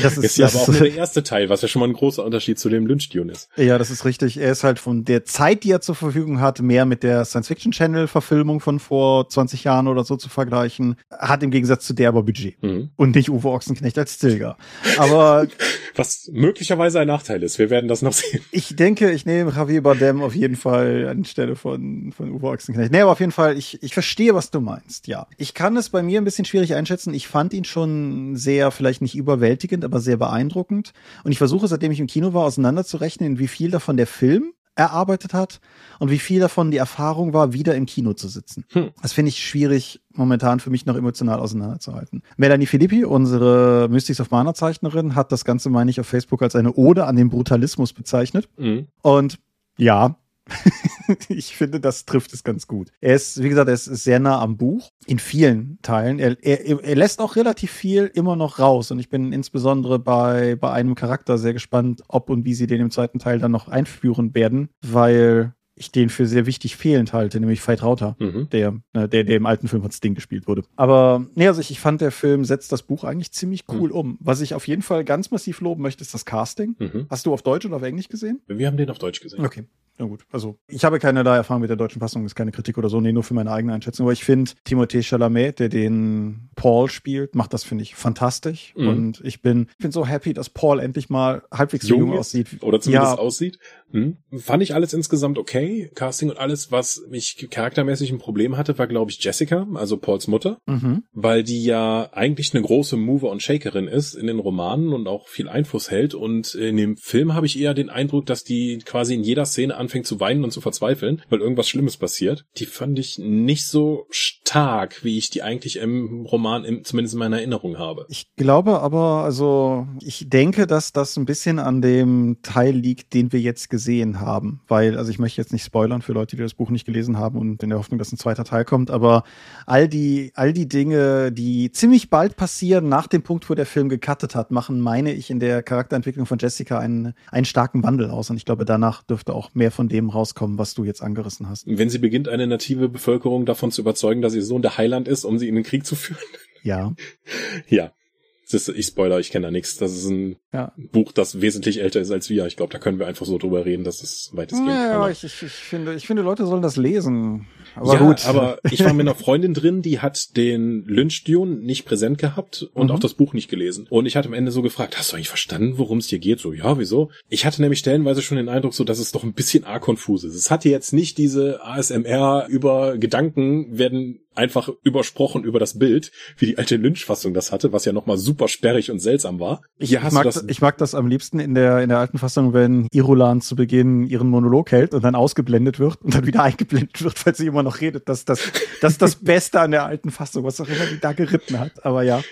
Das Ist, ist, ja das aber auch nur der erste Teil, was ja schon mal ein großer Unterschied zu dem Lynch-Dune ist. Ja, das ist richtig. Er ist halt von der Zeit, die er zur Verfügung hat, mehr mit der Science-Fiction-Channel-Verfilmung von vor 20 Jahren oder so zu vergleichen. Hat im Gegensatz zu der aber Budget. Mhm. Und nicht Uwe Ochsenknecht als Stilgar. Aber Was möglicherweise ein Nachteil ist. Wir werden das noch sehen. ich denke, ich nehme Javier Bardem auf jeden Fall anstelle von, von Uwe Ochsenknecht. Nee, aber auf jeden Fall, ich, ich verstehe, was du meinst, ja. Ich kann es bei mir ein bisschen schwierig einschätzen. Ich fand ihn schon sehr, vielleicht nicht überwältigend, aber sehr beeindruckend. Und ich versuche, seitdem ich im Kino war, auseinanderzurechnen, wie viel davon der Film erarbeitet hat und wie viel davon die Erfahrung war, wieder im Kino zu sitzen. Hm. Das finde ich schwierig, momentan für mich noch emotional auseinanderzuhalten. Melanie Filippi, unsere Mystics of Mana Zeichnerin, hat das Ganze, meine ich, auf Facebook als eine Ode an den Brutalismus bezeichnet. Mhm. Und ja, ich finde, das trifft es ganz gut. Er ist, wie gesagt, er ist sehr nah am Buch in vielen Teilen. Er, er, er lässt auch relativ viel immer noch raus. Und ich bin insbesondere bei, bei einem Charakter sehr gespannt, ob und wie sie den im zweiten Teil dann noch einführen werden, weil ich den für sehr wichtig fehlend halte, nämlich Veit Rauter Mhm. der, äh, der, der im alten Film von Sting gespielt wurde. Aber nee, also ich, ich fand, der Film setzt das Buch eigentlich ziemlich cool um. Was ich auf jeden Fall ganz massiv loben möchte, ist das Casting. Mhm. Hast du auf Deutsch oder auf Englisch gesehen? Wir haben den auf Deutsch gesehen. Okay. Na gut, also ich habe keinerlei Erfahrung mit der deutschen Fassung, ist keine Kritik oder so, nee, nur für meine eigene Einschätzung. Aber ich finde, Timothée Chalamet, der den Paul spielt, macht das, finde ich, fantastisch. Mhm. Und ich bin, bin so happy, dass Paul endlich mal halbwegs jung ist, aussieht. Oder zumindest Ja. aussieht. Hm. Fand ich alles insgesamt okay. Casting und alles, was mich charaktermäßig ein Problem hatte, war, glaube ich, Jessica, also Pauls Mutter, Mhm. weil die ja eigentlich eine große Mover und Shakerin ist in den Romanen und auch viel Einfluss hält. Und in dem Film habe ich eher den Eindruck, dass die quasi in jeder Szene anfängt zu weinen und zu verzweifeln, weil irgendwas Schlimmes passiert. Die fand ich nicht so stark, wie ich die eigentlich im Roman, im, zumindest in meiner Erinnerung habe. Ich glaube aber, also ich denke, dass das ein bisschen an dem Teil liegt, den wir jetzt gesehen haben. Weil, also ich möchte jetzt nicht spoilern für Leute, die das Buch nicht gelesen haben und in der Hoffnung, dass ein zweiter Teil kommt, aber all die, all die Dinge, die ziemlich bald passieren nach dem Punkt, wo der Film gecuttet hat, machen, meine ich, in der Charakterentwicklung von Jessica einen, einen starken Wandel aus. Und ich glaube, danach dürfte auch mehr von dem rauskommen, was du jetzt angerissen hast. Wenn sie beginnt, eine native Bevölkerung davon zu überzeugen, dass ihr Sohn der Heiland ist, um sie in den Krieg zu führen. Ja. Ja. Ist, ich spoiler, ich kenne da nichts. Das ist ein Ja. Buch, das wesentlich älter ist als wir. Ich glaube, da können wir einfach so drüber reden, dass es weitestgehend Ja, keiner- ich, ich, ich finde, ich finde, Leute sollen das lesen. Aber ja, gut. aber ich war mit einer Freundin drin, die hat den Lynch nicht präsent gehabt und Mhm. auch das Buch nicht gelesen. Und ich hatte am Ende so gefragt, hast du eigentlich verstanden, worum es dir geht? So, ja, wieso? Ich hatte nämlich stellenweise schon den Eindruck, so, dass es doch ein bisschen arg konfus ist. Es hatte jetzt nicht diese ASMR über Gedanken werden einfach übersprochen über das Bild, wie die alte Lynch-Fassung das hatte, was ja nochmal super sperrig und seltsam war. Ich, ich, mag, das, ich mag das am liebsten in der, in der alten Fassung, wenn Irulan zu Beginn ihren Monolog hält und dann ausgeblendet wird und dann wieder eingeblendet wird, weil sie immer noch redet. Das, das, das ist das Beste an der alten Fassung, was auch immer die da geritten hat. Aber ja.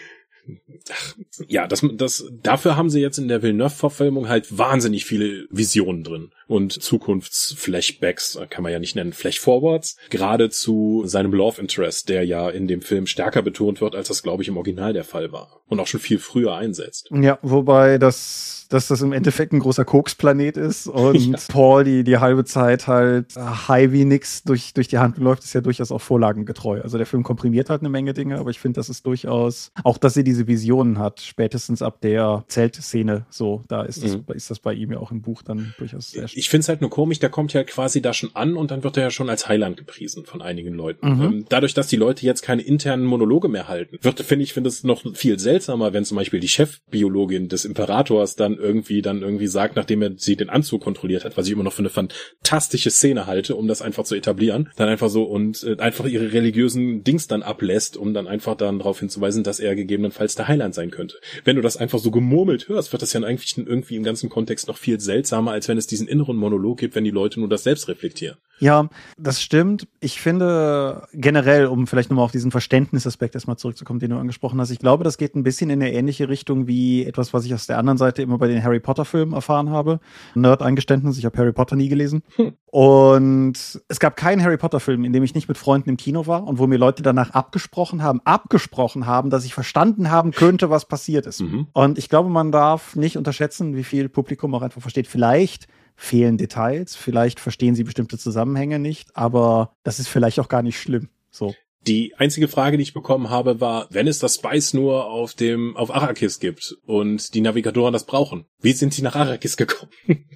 ach, ja, das, das, dafür haben sie jetzt in der Villeneuve-Verfilmung halt wahnsinnig viele Visionen drin und Zukunftsflashbacks, kann man ja nicht nennen, Flashforwards, gerade zu seinem Love Interest, der ja in dem Film stärker betont wird, als das, glaube ich, im Original der Fall war und auch schon viel früher einsetzt. Ja, wobei das dass das im Endeffekt ein großer Koksplanet ist und ja. Paul die, die halbe Zeit halt high wie nix durch, durch die Hand läuft, ist ja durchaus auch vorlagengetreu. Also der Film komprimiert halt eine Menge Dinge, aber ich finde, das ist durchaus, auch dass sie diese Visionen hat, spätestens ab der Zeltszene so, da ist das, mhm. ist das bei ihm ja auch im Buch dann durchaus sehr Ich finde es halt nur komisch, der kommt ja quasi da schon an und dann wird er ja schon als Heiland gepriesen von einigen Leuten. Mhm. Ähm, dadurch, dass die Leute jetzt keine internen Monologe mehr halten, wird, finde ich, finde es noch viel seltsamer, wenn zum Beispiel die Chefbiologin des Imperators dann irgendwie dann irgendwie sagt, nachdem er sie den Anzug kontrolliert hat, was ich immer noch für eine fantastische Szene halte, um das einfach zu etablieren, dann einfach so und äh, einfach ihre religiösen Dings dann ablässt, um dann einfach dann darauf hinzuweisen, dass er gegebenenfalls der Heiland sein könnte. Wenn du das einfach so gemurmelt hörst, wird das ja eigentlich irgendwie im ganzen Kontext noch viel seltsamer, als wenn es diesen inneren Monolog gibt, wenn die Leute nur das selbst reflektieren. Ja, das stimmt. Ich finde generell, um vielleicht nochmal auf diesen Verständnisaspekt erstmal zurückzukommen, den du angesprochen hast, ich glaube, das geht ein bisschen in eine ähnliche Richtung wie etwas, was ich aus der anderen Seite immer bei den Harry Potter-Filmen erfahren habe. Nerd-Eingeständnis, ich habe Harry Potter nie gelesen. Hm. Und es gab keinen Harry Potter-Film, in dem ich nicht mit Freunden im Kino war und wo mir Leute danach abgesprochen haben, abgesprochen haben, dass ich verstanden haben könnte, was passiert ist. Mhm. Und ich glaube, man darf nicht unterschätzen, wie viel Publikum auch einfach versteht. Vielleicht fehlen Details, vielleicht verstehen sie bestimmte Zusammenhänge nicht, aber das ist vielleicht auch gar nicht schlimm. So. Die einzige Frage, die ich bekommen habe, war, wenn es das Spice nur auf dem, auf Arrakis gibt und die Navigatoren das brauchen, wie sind sie nach Arrakis gekommen?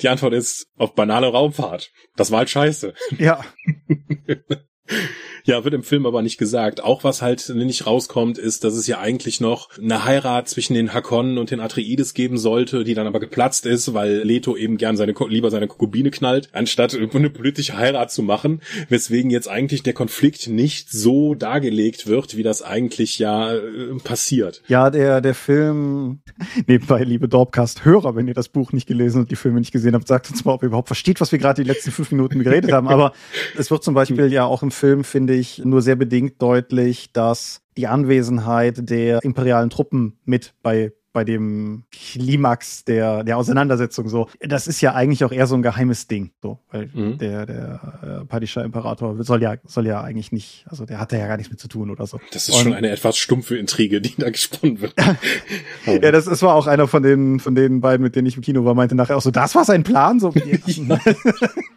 die Antwort ist auf banale Raumfahrt. Das war halt scheiße. Ja. Ja, wird im Film aber nicht gesagt. Auch was halt nicht rauskommt, ist, dass es ja eigentlich noch eine Heirat zwischen den Hakonnen und den Atreides geben sollte, die dann aber geplatzt ist, weil Leto eben gern seine, lieber seine Kokubine knallt, anstatt eine politische Heirat zu machen, weswegen jetzt eigentlich der Konflikt nicht so dargelegt wird, wie das eigentlich ja äh, passiert. Ja, der, der Film, nebenbei, liebe Dorpcast-Hörer, wenn ihr das Buch nicht gelesen und die Filme nicht gesehen habt, sagt uns mal, ob ihr überhaupt versteht, was wir gerade die letzten fünf Minuten geredet haben. Aber es wird zum Beispiel ja auch im Film, finde ich, nur sehr bedingt deutlich, dass die Anwesenheit der imperialen Truppen mit bei bei dem Klimax der, der Auseinandersetzung so. Das ist ja eigentlich auch eher so ein geheimes Ding, so, weil mhm. der, der äh, Padischer Imperator soll ja, soll ja eigentlich nicht, also der hat da ja gar nichts mit zu tun oder so. Das ist Und, schon eine etwas stumpfe Intrige, die da gesponnen wird. ja, das, das war auch einer von den, von den beiden, mit denen ich im Kino war, meinte nachher auch so, das war sein Plan, so.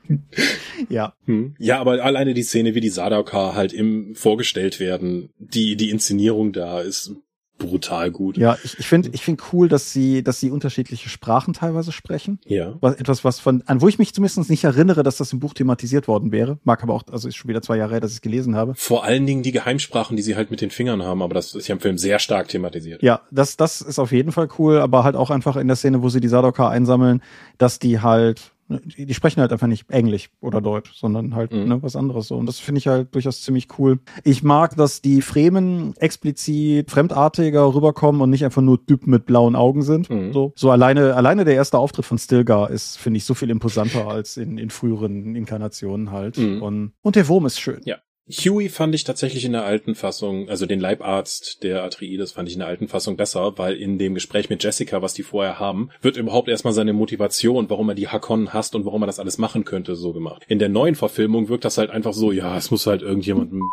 ja. Hm. Ja, aber alleine die Szene, wie die Sadaka halt im vorgestellt werden, die, die Inszenierung da ist brutal gut. Ja, ich, ich finde ich finde cool, dass sie, dass sie unterschiedliche Sprachen teilweise sprechen. Ja. Was, etwas, was von, an wo ich mich zumindest nicht erinnere, dass das im Buch thematisiert worden wäre. Mag aber auch, also ist schon wieder zwei Jahre her, dass ich es gelesen habe. Vor allen Dingen die Geheimsprachen, die sie halt mit den Fingern haben, aber das ist ja im Film sehr stark thematisiert. Ja, das, das ist auf jeden Fall cool, aber halt auch einfach in der Szene, wo sie die Sadoka einsammeln, dass die halt die, die, sprechen halt einfach nicht Englisch oder Deutsch, sondern halt mhm. ne, was anderes so. Und das finde ich halt durchaus ziemlich cool. Ich mag, dass die Fremen explizit fremdartiger rüberkommen und nicht einfach nur Typen mit blauen Augen sind. Mhm. So, so alleine, alleine der erste Auftritt von Stilgar ist, finde ich, so viel imposanter als in, in früheren Inkarnationen halt. Mhm. Und, und der Wurm ist schön. Ja. Huey fand ich tatsächlich in der alten Fassung, also den Leibarzt der Atreides fand ich in der alten Fassung besser, weil in dem Gespräch mit Jessica, was die vorher haben, wird überhaupt erstmal seine Motivation, warum er die Hakon hasst und warum er das alles machen könnte, so gemacht. In der neuen Verfilmung wirkt das halt einfach so, ja, es muss halt irgendjemandem.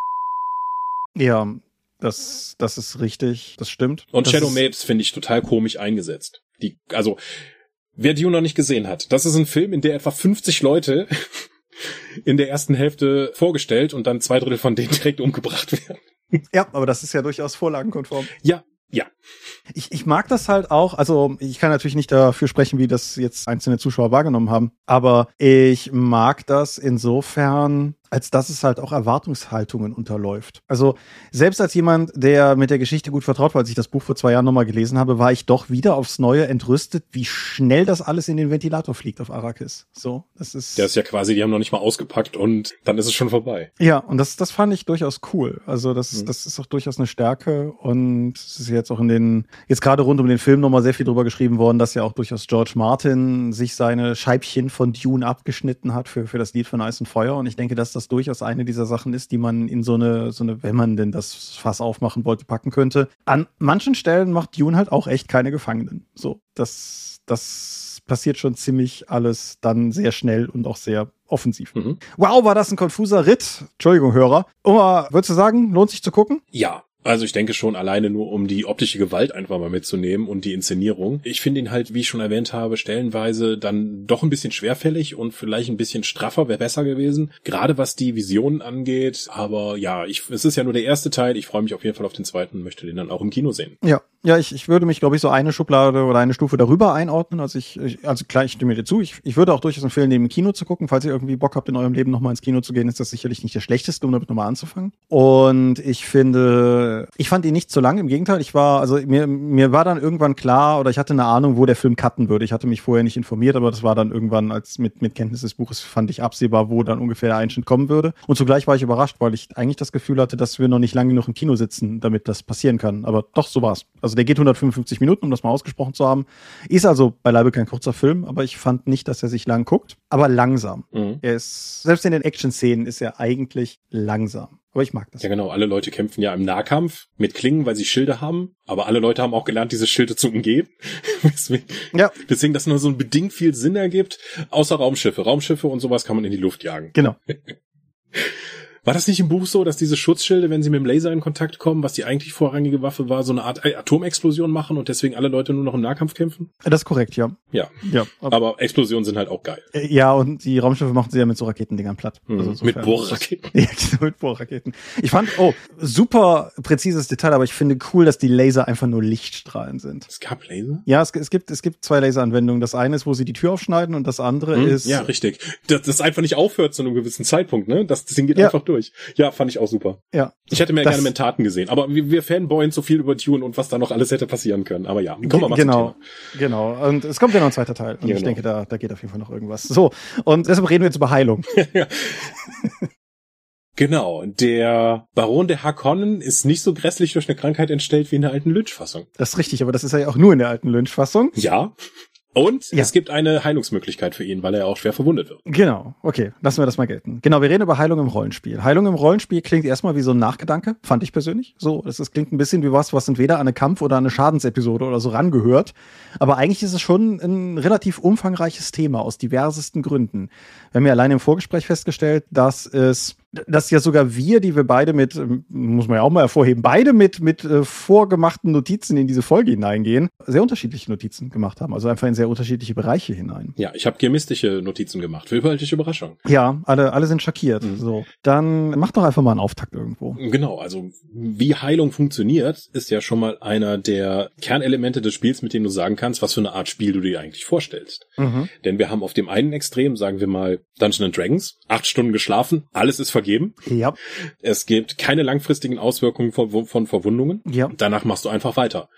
Ja, das, das ist richtig, das stimmt. Und das Shadow Mapes finde ich total komisch eingesetzt. Die, also, wer Dune noch nicht gesehen hat, das ist ein Film, in der etwa 50 Leute in der ersten Hälfte vorgestellt und dann zwei Drittel von denen direkt umgebracht werden. Ja, aber das ist ja durchaus vorlagenkonform. Ja, ja. Ich, ich mag das halt auch. Also ich kann natürlich nicht dafür sprechen, wie das jetzt einzelne Zuschauer wahrgenommen haben, aber ich mag das insofern, als dass es halt auch Erwartungshaltungen unterläuft. Also selbst als jemand, der mit der Geschichte gut vertraut war, als ich das Buch vor zwei Jahren nochmal gelesen habe, war ich doch wieder aufs Neue entrüstet, wie schnell das alles in den Ventilator fliegt auf Arrakis. So, das ist. Der ist ja quasi, die haben noch nicht mal ausgepackt und dann ist es schon vorbei. Ja, und das, das fand ich durchaus cool. Also das, mhm. das ist auch durchaus eine Stärke und es ist jetzt auch in den, jetzt gerade rund um den Film nochmal sehr viel drüber geschrieben worden, dass ja auch durchaus George Martin sich seine Scheibchen von Dune abgeschnitten hat für, für das Lied von Eis und Feuer und ich denke, dass das das durchaus eine dieser Sachen ist, die man in so eine, so eine, wenn man denn das Fass aufmachen wollte, packen könnte. An manchen Stellen macht Dune halt auch echt keine Gefangenen. So, das, das passiert schon ziemlich alles dann sehr schnell und auch sehr offensiv. Mhm. Wow, war das ein konfuser Ritt. Entschuldigung, Hörer. Oma, würdest du sagen, lohnt sich zu gucken? Ja, also ich denke schon alleine nur, um die optische Gewalt einfach mal mitzunehmen und die Inszenierung. Ich finde ihn halt, wie ich schon erwähnt habe, stellenweise dann doch ein bisschen schwerfällig und vielleicht ein bisschen straffer wäre besser gewesen. Gerade was die Visionen angeht. Aber ja, ich, es ist ja nur der erste Teil. Ich freue mich auf jeden Fall auf den zweiten und möchte den dann auch im Kino sehen. Ja, ja, ich, ich würde mich, glaube ich, so eine Schublade oder eine Stufe darüber einordnen. Also ich, ich also klar, ich stimme dir zu. Ich, ich würde auch durchaus empfehlen, den im Kino zu gucken. Falls ihr irgendwie Bock habt, in eurem Leben nochmal ins Kino zu gehen, ist das sicherlich nicht der schlechteste, um damit nochmal anzufangen. Und ich finde, ich fand ihn nicht zu lang. Im Gegenteil, ich war, also mir, mir war dann irgendwann klar oder ich hatte eine Ahnung, wo der Film cutten würde. Ich hatte mich vorher nicht informiert, aber das war dann irgendwann, als mit, mit Kenntnis des Buches fand ich absehbar, wo dann ungefähr der Einschnitt kommen würde. Und zugleich war ich überrascht, weil ich eigentlich das Gefühl hatte, dass wir noch nicht lange genug im Kino sitzen, damit das passieren kann. Aber doch, so war's. Also der geht 155 50 Minuten, um das mal ausgesprochen zu haben. Ist also beileibe kein kurzer Film, aber ich fand nicht, dass er sich lang guckt, aber langsam. Mhm. Er ist, selbst in den Action-Szenen ist er eigentlich langsam. Aber ich mag das. Ja, genau. Alle Leute kämpfen ja im Nahkampf mit Klingen, weil sie Schilde haben. Aber alle Leute haben auch gelernt, diese Schilde zu umgehen. deswegen, ja. deswegen, dass nur so ein bedingt viel Sinn ergibt. Außer Raumschiffe. Raumschiffe und sowas kann man in die Luft jagen. Genau. War das nicht im Buch so, dass diese Schutzschilde, wenn sie mit dem Laser in Kontakt kommen, was die eigentlich vorrangige Waffe war, so eine Art Atomexplosion machen und deswegen alle Leute nur noch im Nahkampf kämpfen? Das ist korrekt, ja. Ja. ja aber, aber Explosionen sind halt auch geil. Äh, ja, und die Raumschiffe machen sie ja mit so Raketendingern platt. Mhm. Also mit Bohrraketen. Ja, genau, mit Bohrraketen. Ich fand, oh, super präzises Detail, aber ich finde cool, dass die Laser einfach nur Lichtstrahlen sind. Es gab Laser? Ja, es, es gibt, es gibt zwei Laseranwendungen. Das eine ist, wo sie die Tür aufschneiden und das andere mhm. ist. Ja, richtig. Das, das einfach nicht aufhört zu einem gewissen Zeitpunkt, ne? Das, das Ding geht ja. einfach durch. Ja, fand ich auch super. Ja. Ich hätte mehr gerne mit Taten gesehen, aber wir, wir fanboyen so viel über Tune und was da noch alles hätte passieren können. Aber ja, kommen wir mal genau, Genau. Und es kommt ja noch ein zweiter Teil. Und ja, ich genau. denke, da, da geht auf jeden Fall noch irgendwas. So. Und deshalb reden wir jetzt über Heilung. Genau, der Baron der Harkonnen ist nicht so grässlich durch eine Krankheit entstellt wie in der alten Lynch-Fassung. Das ist richtig, aber das ist ja auch nur in der alten Lynch-Fassung. Ja. Und ja. es gibt eine Heilungsmöglichkeit für ihn, weil er auch schwer verwundet wird. Genau, okay, lassen wir das mal gelten. Genau, wir reden über Heilung im Rollenspiel. Heilung im Rollenspiel klingt erstmal wie so ein Nachgedanke, fand ich persönlich. So, es, es klingt ein bisschen wie was, was entweder an eine Kampf- oder eine Schadensepisode oder so rangehört. Aber eigentlich ist es schon ein relativ umfangreiches Thema aus diversesten Gründen. Wir haben ja alleine im Vorgespräch festgestellt, dass es dass ja sogar wir, die wir beide mit, ähm, muss man ja auch mal hervorheben, beide mit, mit äh, vorgemachten Notizen in diese Folge hineingehen, sehr unterschiedliche Notizen gemacht haben. Also einfach in sehr unterschiedliche Bereiche hinein. Ja, ich habe gemistische Notizen gemacht. Für überhaltige Überraschung. Ja, alle, alle sind schockiert. Mhm. So. Dann mach doch einfach mal einen Auftakt irgendwo. Genau, also wie Heilung funktioniert, ist ja schon mal einer der Kernelemente des Spiels, mit dem du sagen kannst, was für eine Art Spiel du dir eigentlich vorstellst. Mhm. Denn wir haben auf dem einen Extrem, sagen wir mal, Dungeons Dragons, acht Stunden geschlafen, alles ist vergeben. Ja. Es gibt keine langfristigen Auswirkungen von, von Verwundungen. Ja. Danach machst du einfach weiter.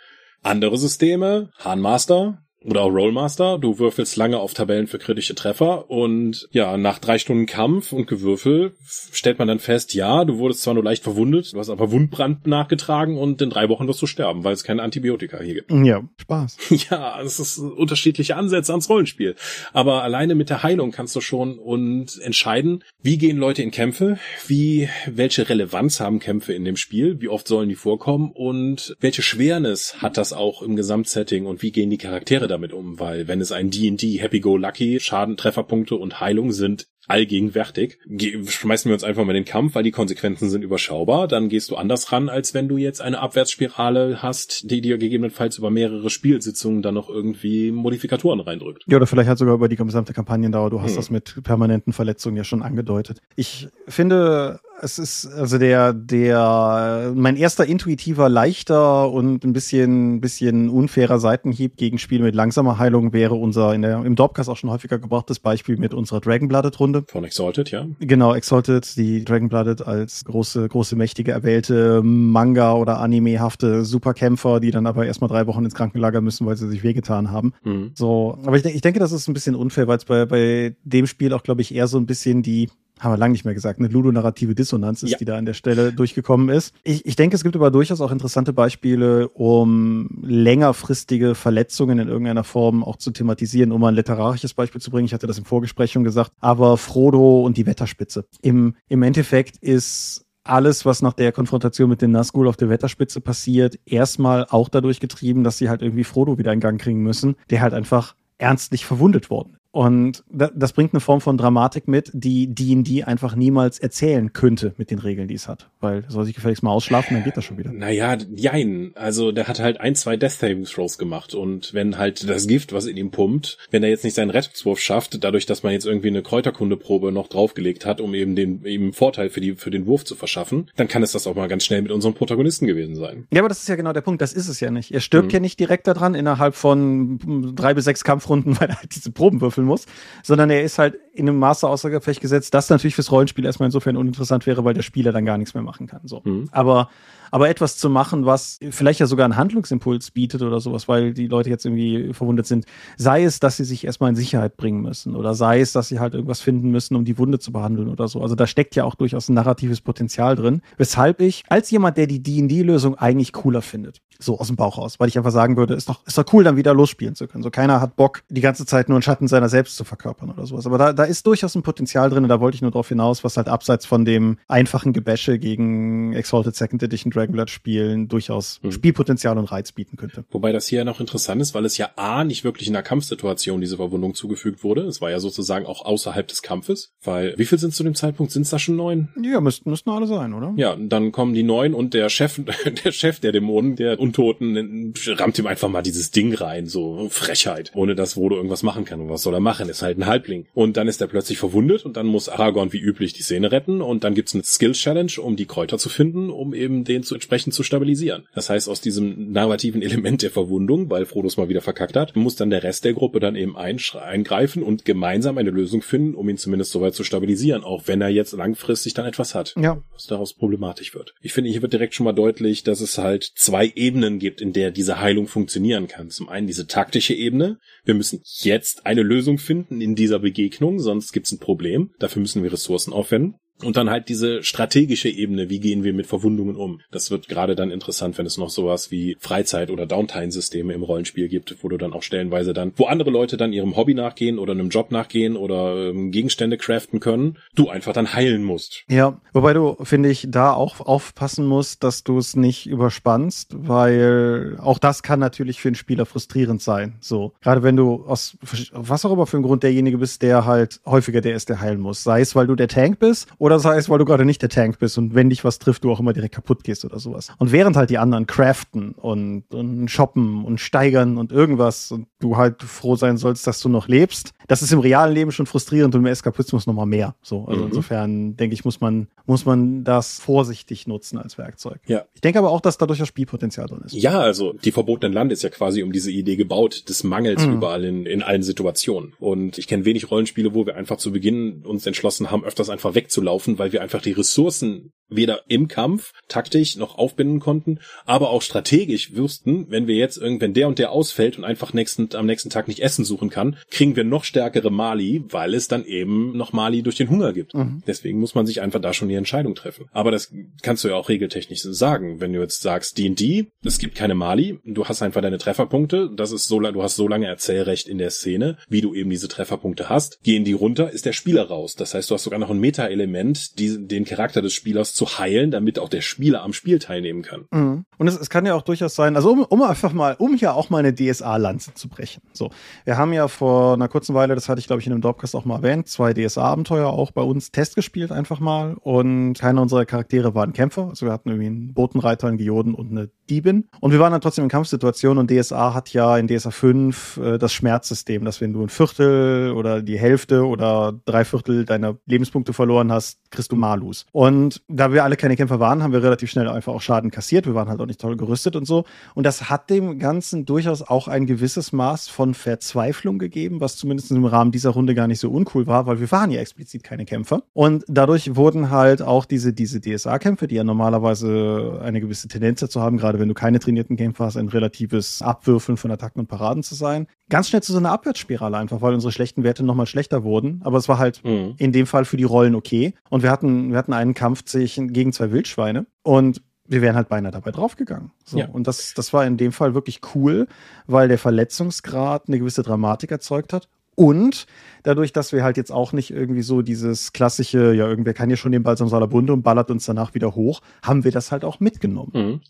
Andere Systeme, Handmaster, oder auch Rollmaster. Du würfelst lange auf Tabellen für kritische Treffer und ja, nach drei Stunden Kampf und Gewürfel stellt man dann fest, ja, du wurdest zwar nur leicht verwundet, du hast aber Wundbrand nachgetragen und in drei Wochen wirst du sterben, weil es keine Antibiotika hier gibt. Ja, Spaß. Ja, es ist unterschiedliche Ansätze ans Rollenspiel. Aber alleine mit der Heilung kannst du schon und entscheiden, wie gehen Leute in Kämpfe, wie, welche Relevanz haben Kämpfe in dem Spiel, wie oft sollen die vorkommen und welche Schwernis hat das auch im Gesamtsetting und wie gehen die Charaktere damit um, weil wenn es ein D&D Happy-Go-Lucky, Schaden, Trefferpunkte und Heilung sind allgegenwärtig, schmeißen wir uns einfach mal in den Kampf, weil die Konsequenzen sind überschaubar, dann gehst du anders ran, als wenn du jetzt eine Abwärtsspirale hast, die dir gegebenenfalls über mehrere Spielsitzungen dann noch irgendwie Modifikatoren reindrückt. Ja, oder vielleicht halt sogar über die gesamte Kampagnendauer. Du hast hm. das mit permanenten Verletzungen ja schon angedeutet. Ich finde, es ist also der der mein erster intuitiver leichter und ein bisschen bisschen unfairer Seitenhieb gegen Spiele mit langsamer Heilung wäre unser in der im Dorpcast auch schon häufiger gebrauchtes Beispiel mit unserer Dragonblooded Runde von Exalted ja. Genau Exalted die Dragonblooded als große große mächtige erwählte Manga oder Animehafte Superkämpfer die dann aber erstmal drei Wochen ins Krankenlager müssen weil sie sich wehgetan haben. Mhm. so aber ich, ich denke das ist ein bisschen unfair weil es bei bei dem Spiel auch glaube ich eher so ein bisschen die haben wir lange nicht mehr gesagt, eine ludonarrative Dissonanz ist, ja. die da an der Stelle durchgekommen ist. Ich, ich denke, es gibt aber durchaus auch interessante Beispiele, um längerfristige Verletzungen in irgendeiner Form auch zu thematisieren, um mal ein literarisches Beispiel zu bringen. Ich hatte das im Vorgespräch schon gesagt, aber Frodo und die Wetterspitze. Im, im Endeffekt ist alles, was nach der Konfrontation mit den Nazgul auf der Wetterspitze passiert, erstmal auch dadurch getrieben, dass sie halt irgendwie Frodo wieder in Gang kriegen müssen, der halt einfach ernstlich verwundet worden und das bringt eine Form von Dramatik mit, die D&D einfach niemals erzählen könnte mit den Regeln, die es hat. Weil soll sich gefälligst mal ausschlafen, dann geht das schon wieder. Naja, jein. Also der hat halt ein, zwei Death Saving Throws gemacht. Und wenn halt das Gift, was in ihm pumpt, wenn er jetzt nicht seinen Rettungswurf schafft, dadurch, dass man jetzt irgendwie eine Kräuterkundeprobe noch draufgelegt hat, um eben den eben Vorteil für, die, für den Wurf zu verschaffen, dann kann es das auch mal ganz schnell mit unserem Protagonisten gewesen sein. Ja, aber das ist ja genau der Punkt. Das ist es ja nicht. Er stirbt mhm. ja nicht direkt daran innerhalb von drei bis sechs Kampfrunden, weil er halt diese Probenwürfel würfeln muss, sondern er ist halt in einem Maße Gefecht gesetzt, das natürlich fürs Rollenspiel erstmal insofern uninteressant wäre, weil der Spieler dann gar nichts mehr machen kann. So. Mhm. Aber aber etwas zu machen, was vielleicht ja sogar einen Handlungsimpuls bietet oder sowas, weil die Leute jetzt irgendwie verwundet sind. Sei es, dass sie sich erstmal in Sicherheit bringen müssen oder sei es, dass sie halt irgendwas finden müssen, um die Wunde zu behandeln oder so. Also da steckt ja auch durchaus ein narratives Potenzial drin, weshalb ich als jemand, der die D&D-Lösung eigentlich cooler findet, so aus dem Bauch raus, weil ich einfach sagen würde, ist doch, ist doch cool, dann wieder losspielen zu können. So keiner hat Bock, die ganze Zeit nur einen Schatten seiner selbst zu verkörpern oder sowas. Aber da, da ist durchaus ein Potenzial drin und da wollte ich nur drauf hinaus, was halt abseits von dem einfachen Gebäsche gegen Exalted Second Edition Dragonblood Spielen durchaus mhm. Spielpotenzial und Reiz bieten könnte. Wobei das hier ja noch interessant ist, weil es ja A, nicht wirklich in der Kampfsituation diese Verwundung zugefügt wurde. Es war ja sozusagen auch außerhalb des Kampfes, weil wie viel sind zu dem Zeitpunkt? Sind es da schon neun? Ja, müssten, müssten alle sein, oder? Ja, dann kommen die neun und der Chef, der Chef der Dämonen, der Untoten, rammt ihm einfach mal dieses Ding rein, so Frechheit, ohne dass Frodo irgendwas machen kann. Und was soll er machen? Ist halt ein Halbling. Und dann ist er plötzlich verwundet und dann muss Aragorn wie üblich die Szene retten und dann gibt's eine Skill Challenge, um die Kräuter zu finden, um eben den zu entsprechend zu stabilisieren. Das heißt, aus diesem narrativen Element der Verwundung, weil Frodo's mal wieder verkackt hat, muss dann der Rest der Gruppe dann eben eingreifen und gemeinsam eine Lösung finden, um ihn zumindest soweit zu stabilisieren, auch wenn er jetzt langfristig dann etwas hat. Ja. Was daraus problematisch wird. Ich finde, hier wird direkt schon mal deutlich, dass es halt zwei Ebenen gibt, in der diese Heilung funktionieren kann. Zum einen diese taktische Ebene. Wir müssen jetzt eine Lösung finden in dieser Begegnung, sonst gibt's ein Problem. Dafür müssen wir Ressourcen aufwenden. Und dann halt diese strategische Ebene, wie gehen wir mit Verwundungen um? Das wird gerade dann interessant, wenn es noch sowas wie Freizeit- oder Downtime-Systeme im Rollenspiel gibt, wo du dann auch stellenweise dann, wo andere Leute dann ihrem Hobby nachgehen oder einem Job nachgehen oder ähm, Gegenstände craften können, du einfach dann heilen musst. Ja, wobei du, finde ich, da auch aufpassen musst, dass du es nicht überspannst, weil auch das kann natürlich für einen Spieler frustrierend sein. So, gerade wenn du aus was auch immer für einen Grund derjenige bist, der halt häufiger der ist, der heilen muss. Sei es, weil du der Tank bist oder sei es, weil du gerade nicht der Tank bist und wenn dich was trifft, du auch immer direkt kaputt gehst oder sowas. Und während halt die anderen craften und, und shoppen und steigern und irgendwas und du halt froh sein sollst, dass du noch lebst, das ist im realen Leben schon frustrierend und im Eskapismus nochmal mehr. So, also mhm. insofern denke ich, muss man, muss man das vorsichtig nutzen als Werkzeug. Ja. Ich denke aber auch, dass da durchaus Spielpotenzial drin ist. Ja, also die verbotenen Land ist ja quasi um diese Idee gebaut des Mangels mhm. überall in, in allen Situationen. Und ich kenne wenig Rollenspiele, wo wir einfach zu Beginn uns entschlossen haben, öfters einfach wegzulaufen, weil wir einfach die Ressourcen weder im Kampf taktisch noch aufbinden konnten, aber auch strategisch wüssten, wenn wir jetzt irgendwann der und der ausfällt und einfach nächsten, am nächsten Tag nicht Essen suchen kann, kriegen wir noch stärkere Mali, weil es dann eben noch Mali durch den Hunger gibt. Mhm. Deswegen muss man sich einfach da schon die Entscheidung treffen. Aber das kannst du ja auch regeltechnisch sagen. Wenn du jetzt sagst D&D, es gibt keine Mali, du hast einfach deine Trefferpunkte, das ist so du hast so lange Erzählrecht in der Szene, wie du eben diese Trefferpunkte hast. Gehen die runter, ist der Spieler raus. Das heißt, du hast sogar noch ein Meta-Element, den Charakter des Spielers zu heilen, damit auch der Spieler am Spiel teilnehmen kann. Mhm. Und es, es, kann ja auch durchaus sein, also um, um einfach mal, um hier auch mal eine DSA-Lanze zu brechen. So, wir haben ja vor einer kurzen Weile, das hatte ich glaube ich in einem Dropcast auch mal erwähnt, zwei DSA-Abenteuer auch bei uns Test gespielt einfach mal und keiner unserer Charaktere waren Kämpfer. Also wir hatten irgendwie einen Botenreiter, einen Geoden und eine Diebin. Und wir waren dann trotzdem in Kampfsituationen und DSA hat ja in DSA 5 äh, das Schmerzsystem, dass wenn du ein Viertel oder die Hälfte oder drei Viertel deiner Lebenspunkte verloren hast, kriegst du Malus. Und da wir alle keine Kämpfer waren, haben wir relativ schnell einfach auch Schaden kassiert. Wir waren halt auch nicht toll gerüstet und so. Und das hat dem Ganzen durchaus auch ein gewisses Maß von Verzweiflung gegeben, was zumindest im Rahmen dieser Runde gar nicht so uncool war, weil wir waren ja explizit keine Kämpfer. Und dadurch wurden halt auch diese, diese DSA-Kämpfe, die ja normalerweise eine gewisse Tendenz dazu haben, gerade wenn du keine trainierten Kämpfer hast, ein relatives Abwürfeln von Attacken und Paraden zu sein. Ganz schnell zu so einer Abwärtsspirale einfach, weil unsere schlechten Werte nochmal schlechter wurden. Aber es war halt mhm. in dem Fall für die Rollen okay. Und wir hatten, wir hatten einen Kampf gegen zwei Wildschweine und wir wären halt beinahe dabei draufgegangen. So. Ja. Und das, das war in dem Fall wirklich cool, weil der Verletzungsgrad eine gewisse Dramatik erzeugt hat und dadurch, dass wir halt jetzt auch nicht irgendwie so dieses klassische, ja, irgendwer kann ja schon den Balsam Salabunde und ballert uns danach wieder hoch, haben wir das halt auch mitgenommen. Mhm.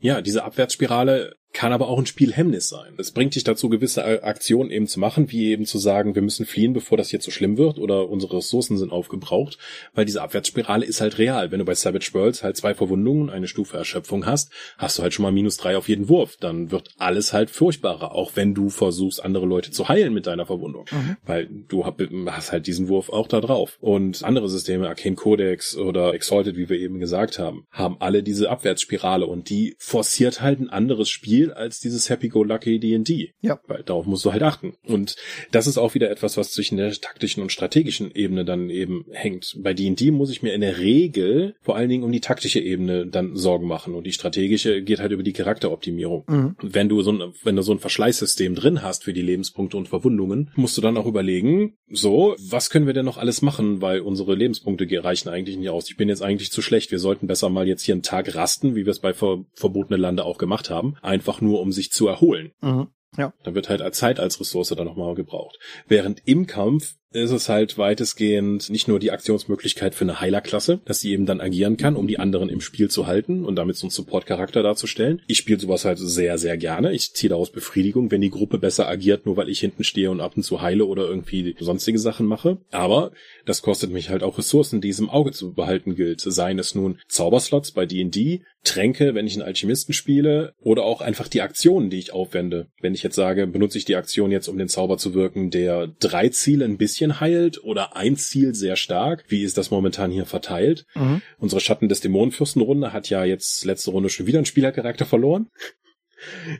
Ja, diese Abwärtsspirale kann aber auch ein Spielhemmnis sein. Es bringt dich dazu, gewisse Aktionen eben zu machen, wie eben zu sagen, wir müssen fliehen, bevor das jetzt so schlimm wird oder unsere Ressourcen sind aufgebraucht, weil diese Abwärtsspirale ist halt real. Wenn du bei Savage Worlds halt zwei Verwundungen und eine Stufe Erschöpfung hast, hast du halt schon mal minus drei auf jeden Wurf. Dann wird alles halt furchtbarer, auch wenn du versuchst, andere Leute zu heilen mit deiner Verwundung. Mhm. Weil du hast halt diesen Wurf auch da drauf. Und andere Systeme, Arcane Codex oder Exalted, wie wir eben gesagt haben, haben alle diese Abwärtsspirale und die forciert halt ein anderes Spiel als dieses Happy-Go-Lucky D&D. Ja. Weil darauf musst du halt achten. Und das ist auch wieder etwas, was zwischen der taktischen und strategischen Ebene dann eben hängt. Bei D&D muss ich mir in der Regel vor allen Dingen um die taktische Ebene dann Sorgen machen. Und die strategische geht halt über die Charakteroptimierung. Mhm. Wenn du so ein, wenn du so ein Verschleißsystem drin hast für die Lebenspunkte und Verwundungen, musst du dann auch überlegen, so, was können wir denn noch alles machen, weil unsere Lebenspunkte reichen eigentlich nicht aus. Ich bin jetzt eigentlich zu schlecht. Wir sollten besser mal jetzt hier einen Tag rasten, wie wir es bei Ver verbotene Lande auch gemacht haben. Einfach nur, um sich zu erholen. Mhm. Ja. Da wird halt Zeit als Ressource dann nochmal gebraucht. Während im Kampf ist es halt weitestgehend nicht nur die Aktionsmöglichkeit für eine Heilerklasse, dass sie eben dann agieren kann, um die anderen im Spiel zu halten und damit so einen Support-Charakter darzustellen. Ich spiele sowas halt sehr, sehr gerne. Ich ziehe daraus Befriedigung, wenn die Gruppe besser agiert, nur weil ich hinten stehe und ab und zu heile oder irgendwie sonstige Sachen mache. Aber das kostet mich halt auch Ressourcen, die es im Auge zu behalten gilt. Seien es nun Zauberslots bei D&D, Tränke, wenn ich einen Alchemisten spiele, oder auch einfach die Aktionen, die ich aufwende. Wenn ich jetzt sage, benutze ich die Aktion jetzt, um den Zauber zu wirken, der drei Ziele ein bisschen heilt oder ein Ziel sehr stark. Wie ist das momentan hier verteilt? Mhm. Unsere Schatten des Dämonenfürstenrunde hat ja jetzt letzte Runde schon wieder einen Spielercharakter verloren.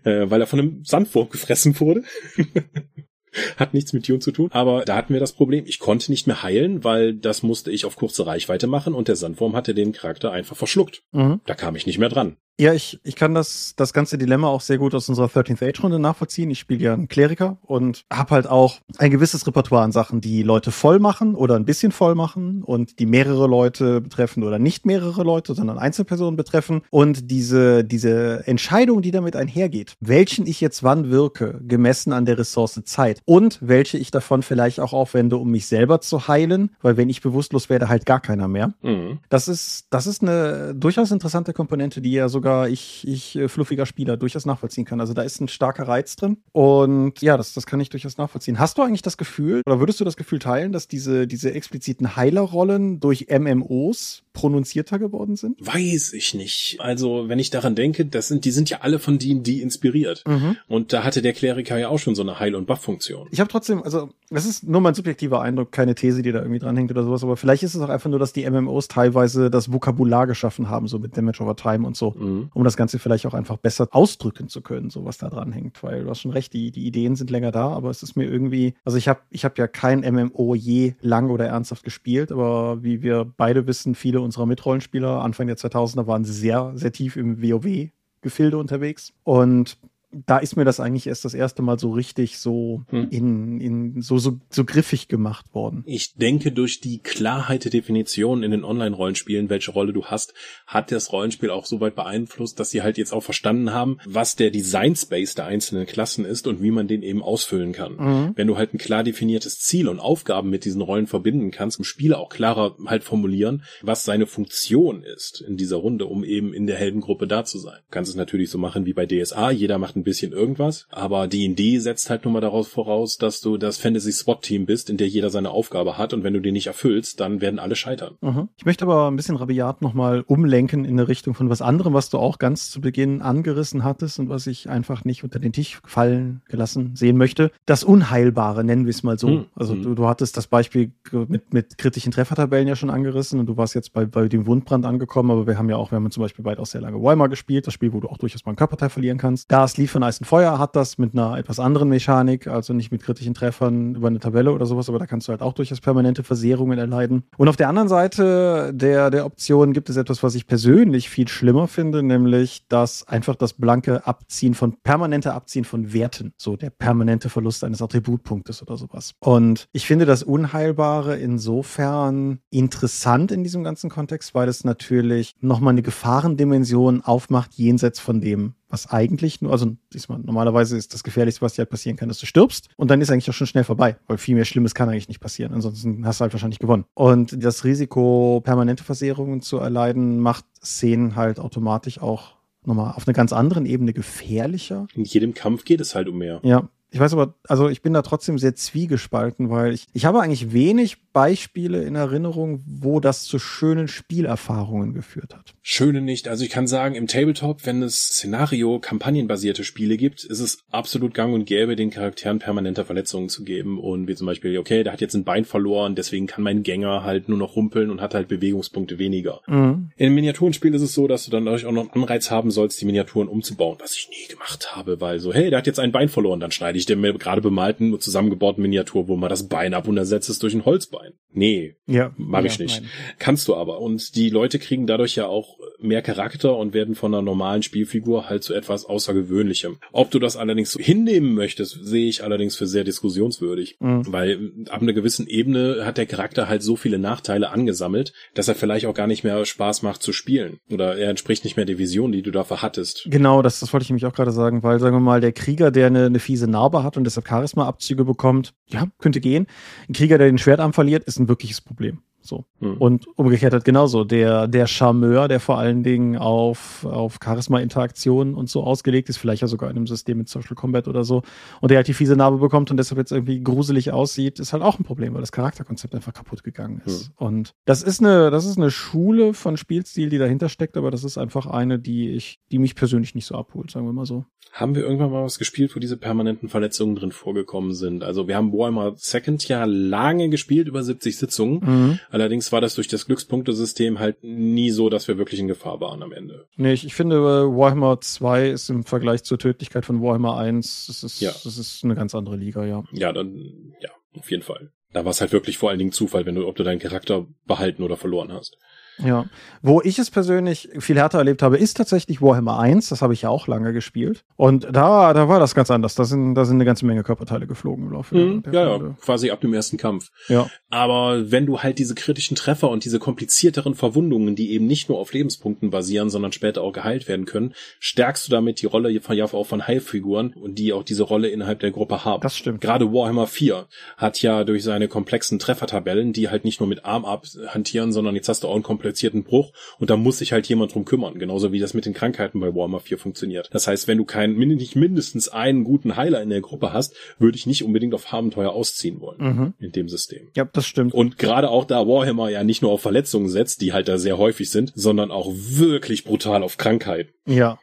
Äh, weil er von einem Sandwurm gefressen wurde. Hat nichts mit Dune zu tun. Aber da hatten wir das Problem, ich konnte nicht mehr heilen, weil das musste ich auf kurze Reichweite machen und der Sandwurm hatte den Charakter einfach verschluckt. Mhm. Da kam ich nicht mehr dran. Ja, ich, ich kann das, das ganze Dilemma auch sehr gut aus unserer 13th Age-Runde nachvollziehen. Ich spiele ja einen Kleriker und habe halt auch ein gewisses Repertoire an Sachen, die Leute voll machen oder ein bisschen voll machen und die mehrere Leute betreffen oder nicht mehrere Leute, sondern Einzelpersonen betreffen. Und diese, diese Entscheidung, die damit einhergeht, welchen ich jetzt wann wirke, gemessen an der Ressource Zeit und welche ich davon vielleicht auch aufwende, um mich selber zu heilen, weil wenn ich bewusstlos werde, halt gar keiner mehr. Mhm. Das ist, das ist eine durchaus interessante Komponente, die ja sogar ich, ich äh, fluffiger Spieler durchaus nachvollziehen kann. Also da ist ein starker Reiz drin. Und ja, das, das kann ich durchaus nachvollziehen. Hast du eigentlich das Gefühl, oder würdest du das Gefühl teilen, dass diese, diese expliziten Heilerrollen durch MMOs pronunzierter geworden sind? Weiß ich nicht. Also, wenn ich daran denke, das sind, die sind ja alle von D&D inspiriert. Mhm. Und da hatte der Kleriker ja auch schon so eine Heil- und Buff-Funktion. Ich habe trotzdem, also, das ist nur mein subjektiver Eindruck, keine These, die da irgendwie dranhängt oder sowas, aber vielleicht ist es auch einfach nur, dass die MMOs teilweise das Vokabular geschaffen haben, so mit Damage over Time und so, mhm. um das Ganze vielleicht auch einfach besser ausdrücken zu können, so was da dran hängt. Weil du hast schon recht, die, die Ideen sind länger da, aber es ist mir irgendwie, also ich habe ich hab ja kein MMO je lang oder ernsthaft gespielt, aber wie wir beide wissen, viele viele unserer Mitrollenspieler Anfang der 2000er waren sehr, sehr tief im WoW-Gefilde unterwegs. Und da ist mir das eigentlich erst das erste Mal so richtig so hm. in, in so, so, so griffig gemacht worden. Ich denke, durch die Klarheit der Definition in den Online-Rollenspielen, welche Rolle du hast, hat das Rollenspiel auch so weit beeinflusst, dass sie halt jetzt auch verstanden haben, was der Design-Space der einzelnen Klassen ist und wie man den eben ausfüllen kann. Mhm. Wenn du halt ein klar definiertes Ziel und Aufgaben mit diesen Rollen verbinden kannst, im Spiel auch klarer halt formulieren, was seine Funktion ist in dieser Runde, um eben in der Heldengruppe da zu sein. Du kannst es natürlich so machen wie bei DSA, jeder macht ein bisschen irgendwas, aber D&D setzt halt nur mal daraus voraus, dass du das Fantasy SWAT Team bist, in der jeder seine Aufgabe hat und wenn du die nicht erfüllst, dann werden alle scheitern. Mhm. Ich möchte aber ein bisschen rabiat nochmal umlenken in eine Richtung von was anderem, was du auch ganz zu Beginn angerissen hattest und was ich einfach nicht unter den Tisch fallen gelassen sehen möchte. Das Unheilbare, nennen wir es mal so. Mhm. Also du, du hattest das Beispiel mit, mit kritischen Treffertabellen ja schon angerissen und du warst jetzt bei, bei dem Wundbrand angekommen, aber wir haben ja auch, wir haben zum Beispiel weitaus sehr lange Weimar gespielt, das Spiel, wo du auch durchaus mal einen Körperteil verlieren kannst. Da es lief von Eisen Feuer hat das mit einer etwas anderen Mechanik, also nicht mit kritischen Treffern über eine Tabelle oder sowas, aber da kannst du halt auch durchaus permanente Versehrungen erleiden. Und auf der anderen Seite der, der Option gibt es etwas, was ich persönlich viel schlimmer finde, nämlich das einfach das blanke Abziehen von, permanente Abziehen von Werten. So der permanente Verlust eines Attributpunktes oder sowas. Und ich finde das Unheilbare insofern interessant in diesem ganzen Kontext, weil es natürlich nochmal eine Gefahrendimension aufmacht jenseits von dem, was eigentlich nur, also diesmal, normalerweise ist das Gefährlichste, was dir halt passieren kann, dass du stirbst und dann ist eigentlich auch schon schnell vorbei, weil viel mehr Schlimmes kann eigentlich nicht passieren. Ansonsten hast du halt wahrscheinlich gewonnen. Und das Risiko, permanente Versehrungen zu erleiden, macht Szenen halt automatisch auch nochmal auf einer ganz anderen Ebene gefährlicher. In jedem Kampf geht es halt um mehr. Ja, ich weiß aber, also ich bin da trotzdem sehr zwiegespalten, weil ich, ich habe eigentlich wenig Beispiele in Erinnerung, wo das zu schönen Spielerfahrungen geführt hat. Schöne nicht. Also ich kann sagen, im Tabletop, wenn es Szenario, kampagnenbasierte Spiele gibt, ist es absolut gang und gäbe, den Charakteren permanente Verletzungen zu geben. Und wie zum Beispiel, okay, der hat jetzt ein Bein verloren, deswegen kann mein Gänger halt nur noch rumpeln und hat halt Bewegungspunkte weniger. Mhm. In Miniaturenspielen ist es so, dass du dann dadurch auch noch einen Anreiz haben sollst, die Miniaturen umzubauen, was ich nie gemacht habe, weil so, hey, der hat jetzt ein Bein verloren, dann schneide ich der gerade bemalten, zusammengebauten Miniatur, wo man das Bein ab und ersetzt es durch ein Holzbein. Nee, ja, mach ich ja, nicht. Nein. Kannst du aber. Und die Leute kriegen dadurch ja auch mehr Charakter und werden von einer normalen Spielfigur halt zu etwas Außergewöhnlichem. Ob du das allerdings so hinnehmen möchtest, sehe ich allerdings für sehr diskussionswürdig. Mhm. Weil ab einer gewissen Ebene hat der Charakter halt so viele Nachteile angesammelt, dass er vielleicht auch gar nicht mehr Spaß macht zu spielen. Oder er entspricht nicht mehr der Vision, die du dafür hattest. Genau, das, das wollte ich nämlich auch gerade sagen, weil, sagen wir mal, der Krieger, der eine, eine fiese Narbe hat und deshalb Charisma-Abzüge bekommt, ja, könnte gehen. Ein Krieger, der den Schwertarm verliert, ist ein wirkliches Problem. So. Hm. Und umgekehrt halt genauso. Der, der Charmeur, der vor allen Dingen auf, auf Charisma-Interaktionen und so ausgelegt ist, vielleicht ja sogar in einem System mit Social Combat oder so, und der halt die fiese Narbe bekommt und deshalb jetzt irgendwie gruselig aussieht, ist halt auch ein Problem, weil das Charakterkonzept einfach kaputt gegangen ist. Hm. Und das ist eine, das ist eine Schule von Spielstil, die dahinter steckt, aber das ist einfach eine, die ich, die mich persönlich nicht so abholt, sagen wir mal so. Haben wir irgendwann mal was gespielt, wo diese permanenten Verletzungen drin vorgekommen sind? Also wir haben Warhammer Second ja lange gespielt, über 70 Sitzungen. Mhm. Allerdings war das durch das Glückspunktesystem halt nie so, dass wir wirklich in Gefahr waren am Ende. Nee, ich, ich finde, Warhammer 2 ist im Vergleich zur Tödlichkeit von Warhammer 1, das ist, ja. das ist eine ganz andere Liga, ja. Ja, dann, ja, auf jeden Fall. Da war es halt wirklich vor allen Dingen Zufall, wenn du, ob du deinen Charakter behalten oder verloren hast. Ja. Wo ich es persönlich viel härter erlebt habe, ist tatsächlich Warhammer 1. Das habe ich ja auch lange gespielt. Und da, da war das ganz anders. Da sind, da sind eine ganze Menge Körperteile geflogen im Laufe mhm, der, der Ja, ja, quasi ab dem ersten Kampf. Ja. Aber wenn du halt diese kritischen Treffer und diese komplizierteren Verwundungen, die eben nicht nur auf Lebenspunkten basieren, sondern später auch geheilt werden können, stärkst du damit die Rolle von, ja, auch von Heilfiguren und die auch diese Rolle innerhalb der Gruppe haben. Das stimmt. Gerade Warhammer 4 hat ja durch seine komplexen Treffertabellen, die halt nicht nur mit Arm ab hantieren, sondern jetzt hast du auch einen komplizierten Bruch und da muss sich halt jemand drum kümmern. Genauso wie das mit den Krankheiten bei Warhammer 4 funktioniert. Das heißt, wenn du keinen, nicht mindestens einen guten Heiler in der Gruppe hast, würde ich nicht unbedingt auf Abenteuer ausziehen wollen. Mhm. In dem System. Ja, das stimmt. Und gerade auch da Warhammer ja nicht nur auf Verletzungen setzt, die halt da sehr häufig sind, sondern auch wirklich brutal auf Krankheiten. Ja.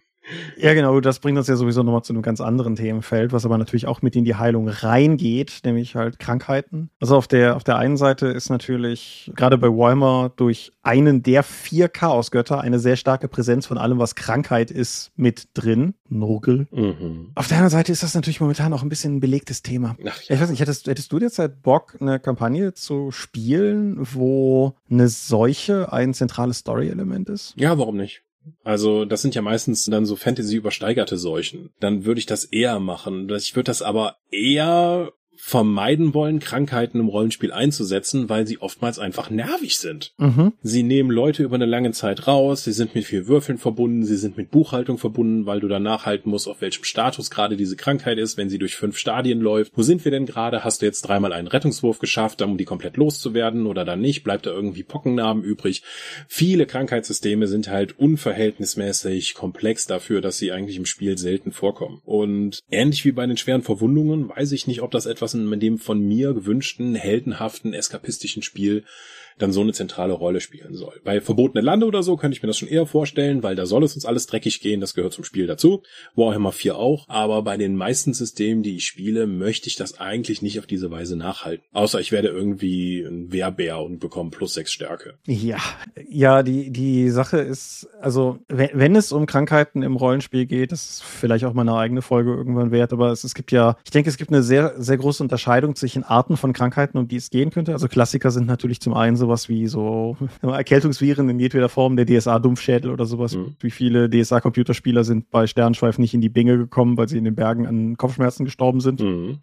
Ja, genau, das bringt uns ja sowieso nochmal zu einem ganz anderen Themenfeld, was aber natürlich auch mit in die Heilung reingeht, nämlich halt Krankheiten. Also auf der, auf der einen Seite ist natürlich gerade bei Warhammer durch einen der vier Chaosgötter eine sehr starke Präsenz von allem, was Krankheit ist, mit drin. Nurgle. Mhm. Auf der anderen Seite ist das natürlich momentan auch ein bisschen ein belegtes Thema. Ach, ja. Ich weiß nicht, hättest, hättest du derzeit Bock, eine Kampagne zu spielen, wo eine Seuche ein zentrales Story-Element ist? Ja, warum nicht? Also das sind ja meistens dann so Fantasy übersteigerte Seuchen. Dann würde ich das eher machen. Ich würde das aber eher vermeiden wollen, Krankheiten im Rollenspiel einzusetzen, weil sie oftmals einfach nervig sind. Mhm. Sie nehmen Leute über eine lange Zeit raus, sie sind mit viel Würfeln verbunden, sie sind mit Buchhaltung verbunden, weil du dann nachhalten musst, auf welchem Status gerade diese Krankheit ist, wenn sie durch fünf Stadien läuft. Wo sind wir denn gerade? Hast du jetzt dreimal einen Rettungswurf geschafft, um die komplett loszuwerden oder dann nicht? Bleibt da irgendwie Pockennarben übrig? Viele Krankheitssysteme sind halt unverhältnismäßig komplex dafür, dass sie eigentlich im Spiel selten vorkommen. Und ähnlich wie bei den schweren Verwundungen weiß ich nicht, ob das etwas in dem von mir gewünschten, heldenhaften, eskapistischen Spiel dann so eine zentrale Rolle spielen soll. Bei Verbotene Lande oder so könnte ich mir das schon eher vorstellen, weil da soll es uns alles dreckig gehen, das gehört zum Spiel dazu. Warhammer 4 auch, aber bei den meisten Systemen, die ich spiele, möchte ich das eigentlich nicht auf diese Weise nachhalten. Außer ich werde irgendwie ein Wehrbär und bekomme plus sechs Stärke. Ja, ja, die, die Sache ist, also wenn, wenn es um Krankheiten im Rollenspiel geht, das ist vielleicht auch mal eine eigene Folge irgendwann wert, aber es, es gibt ja, ich denke, es gibt eine sehr, sehr große Unterscheidung zwischen Arten von Krankheiten, um die es gehen könnte. Also Klassiker sind natürlich zum einen sowas wie so Erkältungsviren in jedweder Form, der DSA-Dumpfschädel oder sowas. Mhm. Wie viele DSA-Computerspieler sind bei Sternschweif nicht in die Binge gekommen, weil sie in den Bergen an Kopfschmerzen gestorben sind. Mhm.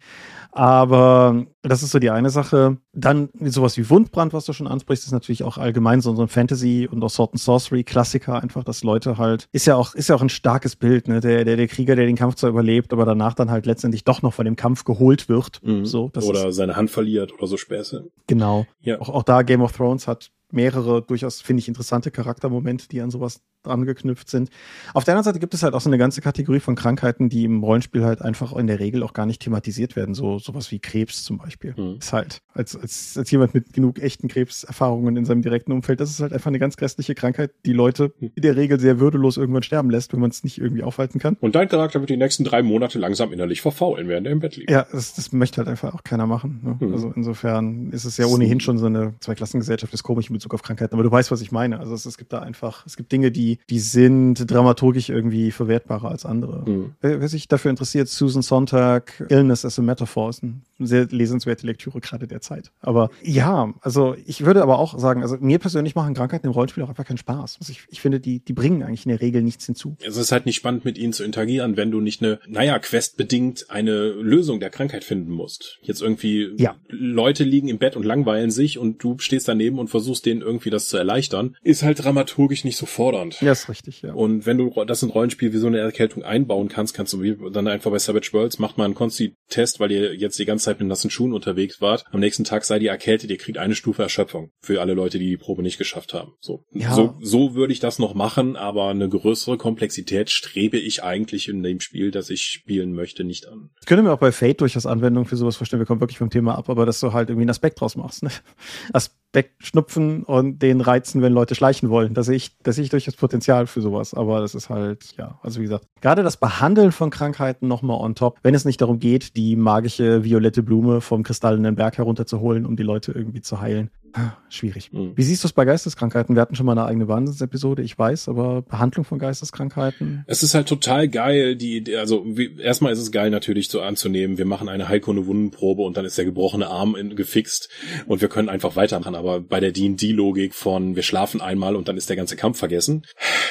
Aber das ist so die eine Sache. Dann sowas wie Wundbrand, was du schon ansprichst, ist natürlich auch allgemein so ein Fantasy und auch Sword and Sorcery Klassiker einfach, dass Leute halt, ist ja auch, ist ja auch ein starkes Bild, ne? Der, der, der Krieger, der den Kampf zwar überlebt, aber danach dann halt letztendlich doch noch von dem Kampf geholt wird. Mhm. So, oder ist, seine Hand verliert oder so Späße. Genau. Ja. Auch, auch da Game of Thrones hat mehrere durchaus, finde ich, interessante Charaktermomente, die an sowas angeknüpft sind. Auf der anderen Seite gibt es halt auch so eine ganze Kategorie von Krankheiten, die im Rollenspiel halt einfach in der Regel auch gar nicht thematisiert werden. So sowas wie Krebs zum Beispiel. Mhm. Ist halt, als, als, als jemand mit genug echten Krebserfahrungen in seinem direkten Umfeld, das ist halt einfach eine ganz grässliche Krankheit, die Leute hm. in der Regel sehr würdelos irgendwann sterben lässt, wenn man es nicht irgendwie aufhalten kann. Und dein Charakter wird die nächsten drei Monate langsam innerlich verfaulen, während er im Bett liegt. Ja, das, das möchte halt einfach auch keiner machen. Ne? Mhm. Also insofern ist es ja ohnehin schon so eine Zweiklassengesellschaft, ist komisch in Bezug auf Krankheiten, aber du weißt, was ich meine. Also es, es gibt da einfach, es gibt Dinge, die, die sind dramaturgisch irgendwie verwertbarer als andere. Mhm. Wer, wer, sich dafür interessiert, Susan Sontag, Illness as a Metaphor, ist eine sehr lesenswerte Lektüre gerade der Zeit. Aber ja, also ich würde aber auch sagen, also mir persönlich machen Krankheiten im Rollenspiel auch einfach keinen Spaß. Also ich, ich finde, die, die bringen eigentlich in der Regel nichts hinzu. Es ist halt nicht spannend, mit ihnen zu interagieren, wenn du nicht eine, naja, questbedingt eine Lösung der Krankheit finden musst. Jetzt irgendwie ja. Leute liegen im Bett und langweilen sich und du stehst daneben und versuchst denen irgendwie das zu erleichtern, ist halt dramaturgisch nicht so fordernd. Ja, ist richtig, ja. Und wenn du das in Rollenspiel wie so eine Erkältung einbauen kannst, kannst du dann einfach bei Savage Worlds macht mal einen Consti-Test, weil ihr jetzt die ganze Zeit mit nassen Schuhen unterwegs wart. Am nächsten Tag sei die erkältet, ihr kriegt eine Stufe Erschöpfung für alle Leute, die die Probe nicht geschafft haben. So, ja. so, so würde ich das noch machen, aber eine größere Komplexität strebe ich eigentlich in dem Spiel, das ich spielen möchte, nicht an. Das könnte mir auch bei Fate durchaus Anwendung für sowas vorstellen. Wir kommen wirklich vom Thema ab, aber dass du halt irgendwie einen Aspekt draus machst. Ne? Aspektschnupfen und den reizen, wenn Leute schleichen wollen. Da sehe ich, da sehe ich durchaus Potenzial für sowas aber das ist halt, ja, also wie gesagt, gerade das Behandeln von Krankheiten nochmal on top, wenn es nicht darum geht, die magische violette Blume vom kristallenen Berg herunterzuholen, um die Leute irgendwie zu heilen. Schwierig. Mhm. Wie siehst du es bei Geisteskrankheiten? Wir hatten schon mal eine eigene Wahnsinnsepisode, ich weiß, aber Behandlung von Geisteskrankheiten? Es ist halt total geil, die, also wie, erstmal ist es geil natürlich so anzunehmen, wir machen eine Heilkunde Wundenprobe und dann ist der gebrochene Arm in, gefixt und wir können einfach weitermachen, aber bei der D&D-Logik von wir schlafen einmal und dann ist der ganze Kampf vergessen,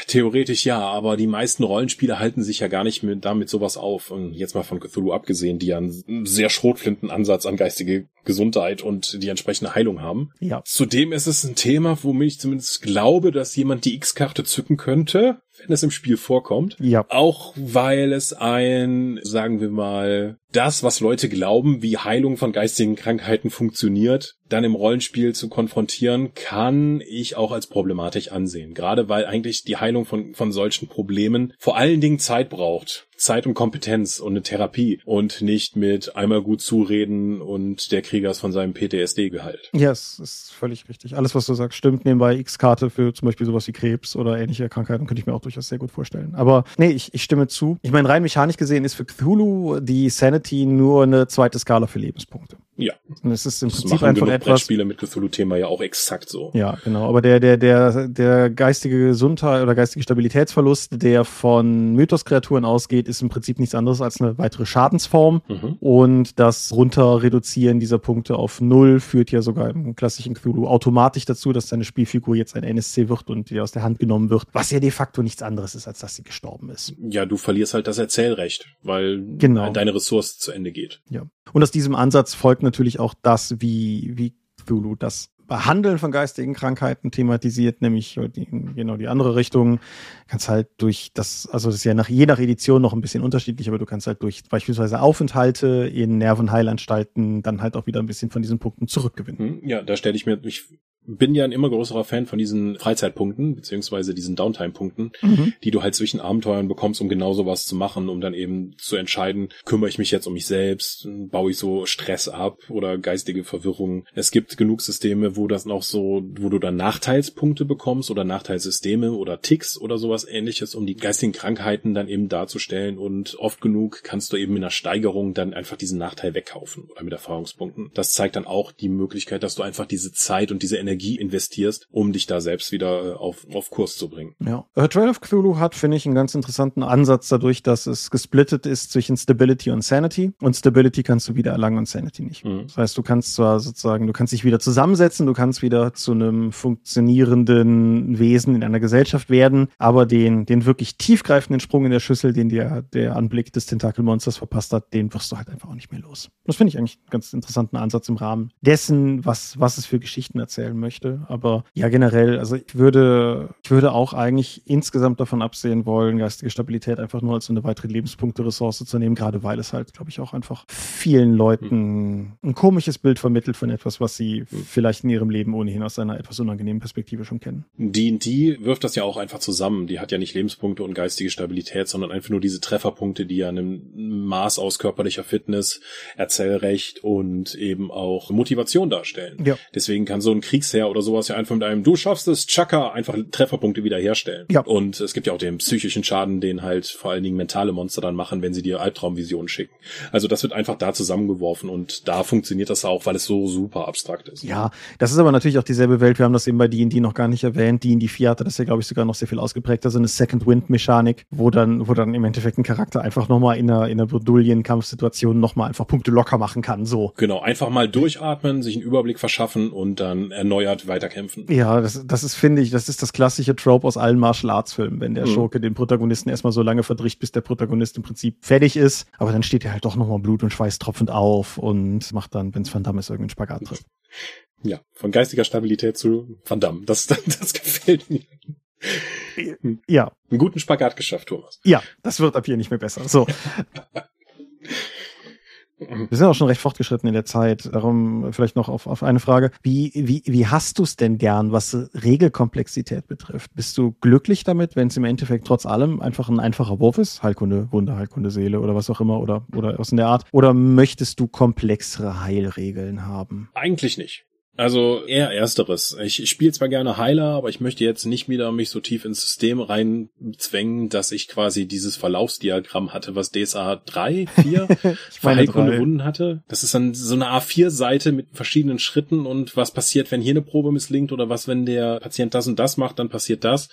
theoretisch ja, aber die meisten Rollenspiele halten sich ja gar nicht mit, damit sowas auf und jetzt mal von Cthulhu abgesehen, die ja einen sehr schrotflinten Ansatz an geistige Gesundheit und die entsprechende Heilung haben. Ja. Zudem ist es ein Thema, womit ich zumindest glaube, dass jemand die X-Karte zücken könnte, wenn es im Spiel vorkommt. Ja. Auch weil es ein, sagen wir mal, das, was Leute glauben, wie Heilung von geistigen Krankheiten funktioniert, dann im Rollenspiel zu konfrontieren, kann ich auch als problematisch ansehen. Gerade weil eigentlich die Heilung von, von solchen Problemen vor allen Dingen Zeit braucht. Zeit und Kompetenz und eine Therapie und nicht mit einmal gut zureden und der Krieger ist von seinem PTSD geheilt. Ja, es ist völlig richtig. Alles, was du sagst, stimmt. Nebenbei X-Karte für zum Beispiel sowas wie Krebs oder ähnliche Krankheiten könnte ich mir auch durchaus sehr gut vorstellen. Aber nee, ich, ich stimme zu. Ich meine, rein mechanisch gesehen ist für Cthulhu die Sanity nur eine zweite Skala für Lebenspunkte. Ja. Und es ist im das Prinzip einfach etwas. Spiele mit Cthulhu-Thema ja auch exakt so. Ja, genau. Aber der, der, der, der geistige Gesundheit oder geistige Stabilitätsverlust, der von Mythos-Kreaturen ausgeht, ist im Prinzip nichts anderes als eine weitere Schadensform. Mhm. Und das Runterreduzieren dieser Punkte auf Null führt ja sogar im klassischen Cthulhu automatisch dazu, dass deine Spielfigur jetzt ein NSC wird und dir aus der Hand genommen wird, was ja de facto nichts anderes ist, als dass sie gestorben ist. Ja, du verlierst halt das Erzählrecht, weil genau. deine Ressource zu Ende geht. Ja. Und aus diesem Ansatz folgt natürlich auch das, wie, wie Cthulhu das Behandeln von geistigen Krankheiten thematisiert, nämlich die, genau die andere Richtung. Kannst halt durch das, also das ist ja nach, je nach Edition noch ein bisschen unterschiedlich, aber du kannst halt durch beispielsweise Aufenthalte in Nervenheilanstalten dann halt auch wieder ein bisschen von diesen Punkten zurückgewinnen. Hm, ja, da stelle ich mir, ich bin ja ein immer größerer Fan von diesen Freizeitpunkten, beziehungsweise diesen Downtime-Punkten, mhm. die du halt zwischen Abenteuern bekommst, um genau sowas zu machen, um dann eben zu entscheiden, kümmere ich mich jetzt um mich selbst, baue ich so Stress ab oder geistige Verwirrung. Es gibt genug Systeme, wo das noch so, wo du dann Nachteilspunkte bekommst oder Nachteilssysteme oder Ticks oder sowas ähnliches, um die geistigen Krankheiten dann eben darzustellen und oft genug kannst du eben in der Steigerung dann einfach diesen Nachteil wegkaufen oder mit Erfahrungspunkten. Das zeigt dann auch die Möglichkeit, dass du einfach diese Zeit und diese Energie Energie investierst, um dich da selbst wieder äh, auf, auf Kurs zu bringen. Ja. Äh, Trail of Cthulhu hat, finde ich, einen ganz interessanten Ansatz dadurch, dass es gesplittet ist zwischen Stability und Sanity. Und Stability kannst du wieder erlangen und Sanity nicht. Mhm. Das heißt, du kannst zwar sozusagen, du kannst dich wieder zusammensetzen, du kannst wieder zu einem funktionierenden Wesen in einer Gesellschaft werden, aber den, den wirklich tiefgreifenden Sprung in der Schüssel, den dir der Anblick des Tentakelmonsters verpasst hat, den wirst du halt einfach auch nicht mehr los. Das finde ich eigentlich einen ganz interessanten Ansatz im Rahmen dessen, was, was es für Geschichten erzählen möchte. Aber ja, generell, also ich würde, ich würde auch eigentlich insgesamt davon absehen wollen, geistige Stabilität einfach nur als eine weitere Lebenspunkte-Ressource zu nehmen, gerade weil es halt, glaube ich, auch einfach vielen Leuten ein komisches Bild vermittelt von etwas, was sie vielleicht in ihrem Leben ohnehin aus einer etwas unangenehmen Perspektive schon kennen. D&D wirft das ja auch einfach zusammen. Die hat ja nicht Lebenspunkte und geistige Stabilität, sondern einfach nur diese Trefferpunkte, die ja einem Maß aus körperlicher Fitness, Erzählrecht und eben auch Motivation darstellen. Ja. Deswegen kann so ein Kriegsherr oder sowas ja einfach mit einem Du schaffst es, Chaka, einfach Trefferpunkte wiederherstellen. Ja. Und es gibt ja auch den psychischen Schaden, den halt vor allen Dingen mentale Monster dann machen, wenn sie dir Albtraumvisionen schicken. Also das wird einfach da zusammengeworfen und da funktioniert das auch, weil es so super abstrakt ist. Ja, das ist aber natürlich auch dieselbe Welt. Wir haben das eben bei D&D noch gar nicht erwähnt. D&D 4 hatte das ja, glaube ich, sogar noch sehr viel ausgeprägter, so eine Second Wind Mechanik, wo dann, wo dann im Endeffekt ein Charakter einfach nochmal in einer, in einer Bredouillen-Kampfsituation nochmal einfach Punkte locker machen kann, so. Genau, einfach mal durchatmen, sich einen Überblick verschaffen und dann erneuert weiterkämpfen. Ja, das, das ist, finde ich, das ist das klassische Trope aus allen Martial Arts Filmen, wenn der mhm. Schurke den Protagonisten erstmal so lange verdricht, bis der Protagonist im Prinzip fertig ist, aber dann steht er halt doch nochmal Blut und Schweiß tropfend auf und macht dann, wenn es Van Damme ist, irgendeinen Spagat trifft. Ja, von geistiger Stabilität zu Van Damme. Das, das, das gefällt mir. Ja. Einen guten Spagat geschafft, Thomas. Ja, das wird ab hier nicht mehr besser. So. Wir sind auch schon recht fortgeschritten in der Zeit. Darum vielleicht noch auf, auf eine Frage. Wie, wie, wie hast du es denn gern, was Regelkomplexität betrifft? Bist du glücklich damit, wenn es im Endeffekt trotz allem einfach ein einfacher Wurf ist? Heilkunde, Wunder, Heilkunde, Seele oder was auch immer oder, oder was in der Art? Oder möchtest du komplexere Heilregeln haben? Eigentlich nicht. Also eher ersteres. Ich, spiele zwar gerne Heiler, aber ich möchte jetzt nicht wieder mich so tief ins System reinzwängen, dass ich quasi dieses Verlaufsdiagramm hatte, was DSA 3, 4 für Heilkunde Wunden hatte. Das ist dann so eine A4-Seite mit verschiedenen Schritten und was passiert, wenn hier eine Probe misslingt oder was, wenn der Patient das und das macht, dann passiert das.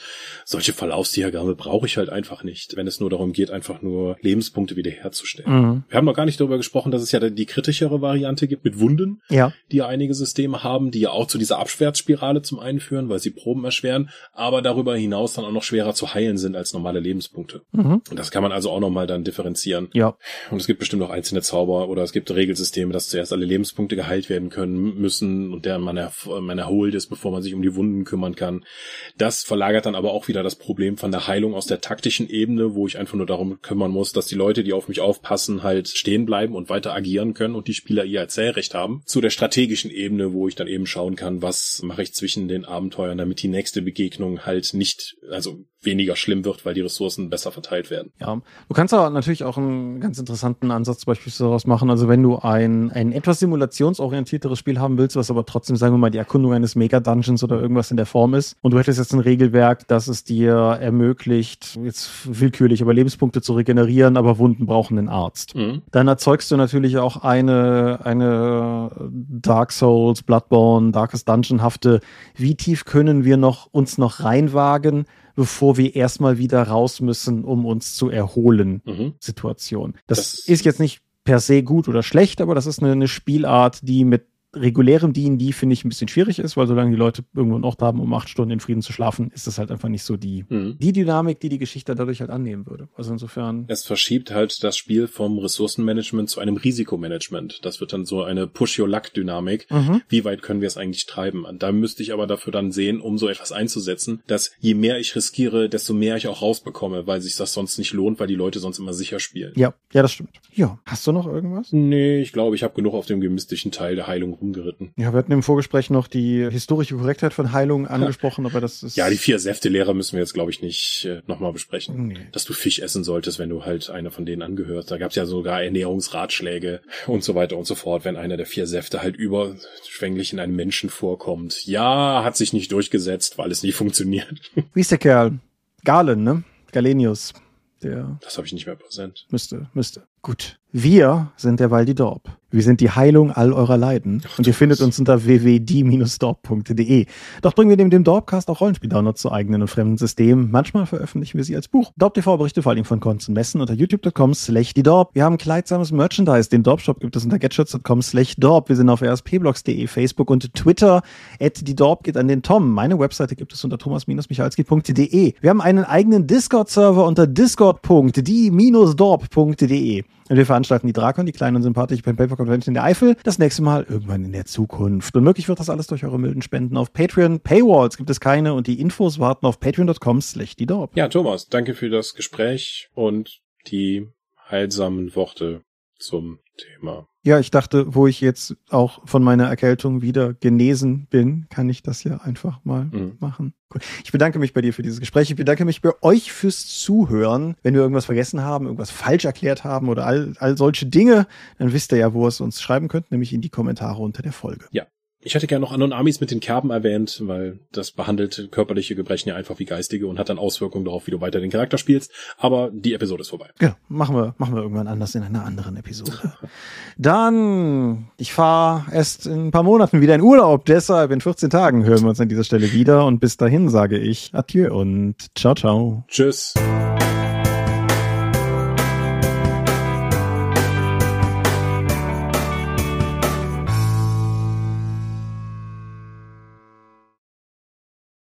Solche Verlaufsdiagramme brauche ich halt einfach nicht, wenn es nur darum geht, einfach nur Lebenspunkte wiederherzustellen. Mhm. Wir haben noch gar nicht darüber gesprochen, dass es ja die kritischere Variante gibt mit Wunden, ja. die einige Systeme haben haben, die ja auch zu dieser Abschwärtsspirale zum einen führen, weil sie Proben erschweren, aber darüber hinaus dann auch noch schwerer zu heilen sind als normale Lebenspunkte. Mhm. Und das kann man also auch nochmal dann differenzieren. Ja. Und es gibt bestimmt auch einzelne Zauber oder es gibt Regelsysteme, dass zuerst alle Lebenspunkte geheilt werden können müssen und der man, man erholt ist, bevor man sich um die Wunden kümmern kann. Das verlagert dann aber auch wieder das Problem von der Heilung aus der taktischen Ebene, wo ich einfach nur darum kümmern muss, dass die Leute, die auf mich aufpassen, halt stehen bleiben und weiter agieren können und die Spieler ihr Erzählrecht haben, zu der strategischen Ebene, wo ich dann eben schauen kann, was mache ich zwischen den Abenteuern, damit die nächste Begegnung halt nicht, also weniger schlimm wird, weil die Ressourcen besser verteilt werden. Ja, du kannst aber natürlich auch einen ganz interessanten Ansatz beispielsweise daraus machen. Also wenn du ein, ein etwas simulationsorientierteres Spiel haben willst, was aber trotzdem, sagen wir mal, die Erkundung eines Mega-Dungeons oder irgendwas in der Form ist und du hättest jetzt ein Regelwerk, das es dir ermöglicht, jetzt willkürlich aber Lebenspunkte zu regenerieren, aber Wunden brauchen einen Arzt. Mhm. Dann erzeugst du natürlich auch eine, eine Dark Souls, Bloodborne, Darkest Dungeon-hafte, wie tief können wir noch uns noch reinwagen, bevor wir erstmal wieder raus müssen, um uns zu erholen, mhm. Situation. Das, das, ist jetzt nicht per se gut oder schlecht, aber das ist eine, eine Spielart, die mit regulärem D&D finde ich ein bisschen schwierig ist, weil solange die Leute irgendwo einen Ort haben, um acht Stunden in Frieden zu schlafen, ist das halt einfach nicht so die, mhm. die Dynamik, die die Geschichte dadurch halt annehmen würde. Also insofern. Es verschiebt halt das Spiel vom Ressourcenmanagement zu einem Risikomanagement. Das wird dann so eine Push-Your-Luck-Dynamik. Mhm. Wie weit können wir es eigentlich treiben? Da müsste ich aber dafür dann sehen, um so etwas einzusetzen, dass je mehr ich riskiere, desto mehr ich auch rausbekomme, weil sich das sonst nicht lohnt, weil die Leute sonst immer sicher spielen. Ja, ja, das stimmt. Ja. Hast du noch irgendwas? Nee, ich glaube, ich habe genug auf dem gemistischen Teil der Heilung rumgeritten. Ja, wir hatten im Vorgespräch noch die historische Korrektheit von Heilung angesprochen, aber das ist. Ja, die vier Säfte-Lehrer müssen wir jetzt, glaube ich, nicht äh, nochmal besprechen. Nee. Dass du Fisch essen solltest, wenn du halt einer von denen angehörst. Da gab es ja sogar Ernährungsratschläge und so weiter und so fort, wenn einer der vier Säfte halt überschwänglich in einem Menschen vorkommt. Ja, hat sich nicht durchgesetzt, weil es nie funktioniert. Wie ist der Kerl? Galen, ne? Galenius. Der das habe ich nicht mehr präsent. Müsste, müsste. Gut. Wir sind der Waldi Dorp. Wir sind die Heilung all eurer Leiden. Ach, und ihr findet uns unter www.die-dorp.de. Doch bringen wir neben dem Dorpcast auch Rollenspiel-Downloads zu eigenen und fremden Systemen. Manchmal veröffentlichen wir sie als Buch. Dorp TV berichte vor allem von und Messen unter youtube.com slash die Dorp. Wir haben kleidsames Merchandise. Den Dorp-Shop gibt es unter getshirts.com slash Dorp. Wir sind auf rspblogs.de, Facebook und Twitter. At die Dorp geht an den Tom. Meine Webseite gibt es unter thomas-michalski.de. Wir haben einen eigenen Discord-Server unter discord.die-dorp.de. Wir veranstalten die Drakon, die kleine und sympathische Pen Paper Convention in der Eifel, das nächste Mal irgendwann in der Zukunft. Und möglich wird das alles durch eure milden Spenden auf Patreon. Paywalls gibt es keine und die Infos warten auf patreon.com slash die. Ja, Thomas, danke für das Gespräch und die heilsamen Worte zum Thema. Ja, ich dachte, wo ich jetzt auch von meiner Erkältung wieder genesen bin, kann ich das ja einfach mal Mhm. machen. Gut. Ich bedanke mich bei dir für dieses Gespräch. Ich bedanke mich bei euch fürs Zuhören. Wenn wir irgendwas vergessen haben, irgendwas falsch erklärt haben oder all, all solche Dinge, dann wisst ihr ja, wo ihr es uns schreiben könnt, nämlich in die Kommentare unter der Folge. Ich hätte gerne noch Anonamis mit den Kerben erwähnt, weil das behandelt körperliche Gebrechen ja einfach wie geistige und hat dann Auswirkungen darauf, wie du weiter den Charakter spielst. Aber die Episode ist vorbei. Ja, machen wir, machen wir irgendwann anders in einer anderen Episode. Dann, ich fahre erst in ein paar Monaten wieder in Urlaub, deshalb in 14 Tagen hören wir uns an dieser Stelle wieder und bis dahin sage ich Adieu und ciao, ciao. Tschüss.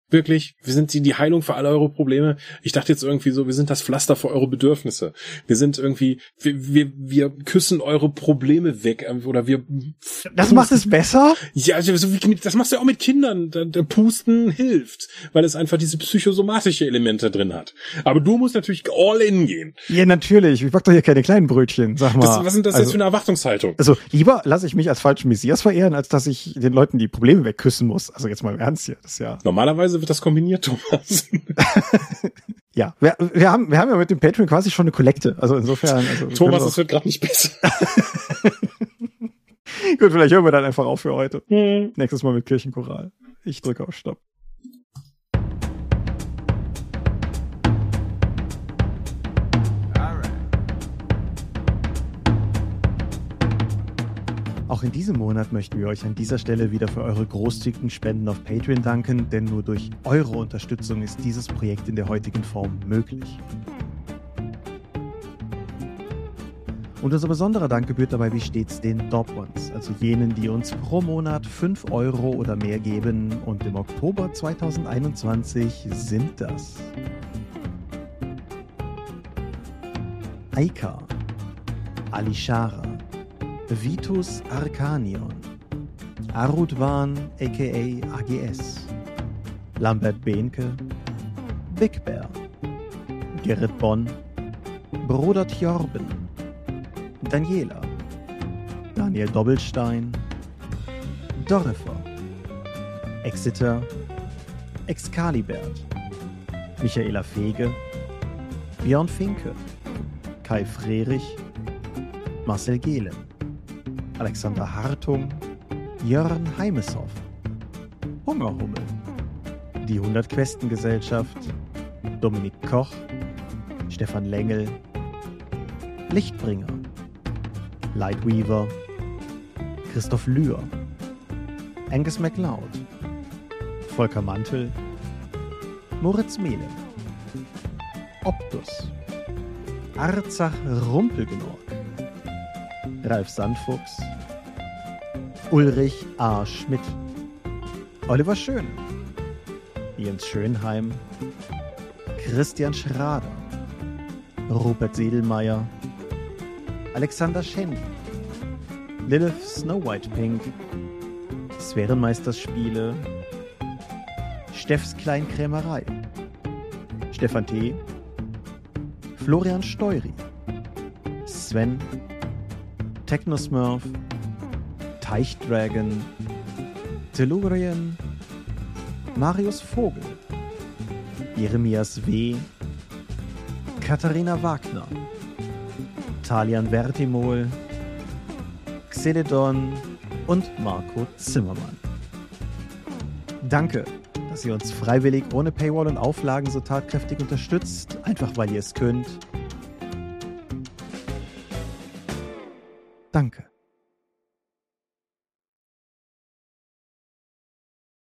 Wirklich, wir sind die, die Heilung für alle eure Probleme. Ich dachte jetzt irgendwie so, wir sind das Pflaster für eure Bedürfnisse. Wir sind irgendwie, wir, wir, wir küssen eure Probleme weg ähm, oder wir. Das macht es besser? Ja, also so wie, das machst du ja auch mit Kindern. Der, der Pusten hilft, weil es einfach diese psychosomatische Elemente drin hat. Aber du musst natürlich all in gehen. Ja, natürlich. Ich back doch hier keine kleinen Brötchen, sag mal. Das, was sind das also, jetzt für eine Erwartungshaltung? Also lieber lasse ich mich als falschen Messias verehren, als dass ich den Leuten die Probleme wegküssen muss. Also jetzt mal im Ernst hier. Das ist ja. Normalerweise wird das kombiniert, Thomas. Ja, wir, wir, haben, wir haben ja mit dem Patreon quasi schon eine Kollekte. Also insofern. Also Thomas, es wird gerade nicht besser. Gut, vielleicht hören wir dann einfach auf für heute. Nächstes Mal mit Kirchenchoral. Ich drücke auf Stopp. Auch in diesem Monat möchten wir euch an dieser Stelle wieder für eure großzügigen Spenden auf Patreon danken, denn nur durch eure Unterstützung ist dieses Projekt in der heutigen Form möglich. Und unser besonderer Dank gebührt dabei wie stets den Dorp Ones, also jenen, die uns pro Monat 5 Euro oder mehr geben. Und im Oktober 2021 sind das Aika, Alishara, Vitus Arcanion, Arudwan aka AGS, Lambert Behnke, Big Bear, Gerrit Bonn, Bruder Tjorben, Daniela, Daniel Doppelstein, Dorifer, Exeter, Excalibert, Michaela Fege, Björn Finke, Kai Frerich, Marcel Gehlen, Alexander Hartung, Jörn Heimeshoff, Hungerhummel, die 100 Questen Gesellschaft, Dominik Koch, Stefan Lengel, Lichtbringer, Lightweaver, Christoph Lühr, Angus MacLeod, Volker Mantel, Moritz Mehle, Optus, Arzach Rumpelgenorg, Ralf Sandfuchs, Ulrich A. Schmidt, Oliver Schön, Jens Schönheim, Christian Schrader, Rupert Sedelmeier, Alexander Schendi, Lilith Snow White Pink, Sphärenmeisterspiele, Steffs Kleinkrämerei, Stefan T., Florian Steury, Sven, Technosmurf, Teichdragon, Tellurien, Marius Vogel, Jeremias W., Katharina Wagner, Talian Vertimol, Xeledon und Marco Zimmermann. Danke, dass ihr uns freiwillig ohne Paywall und Auflagen so tatkräftig unterstützt, einfach weil ihr es könnt. Danke.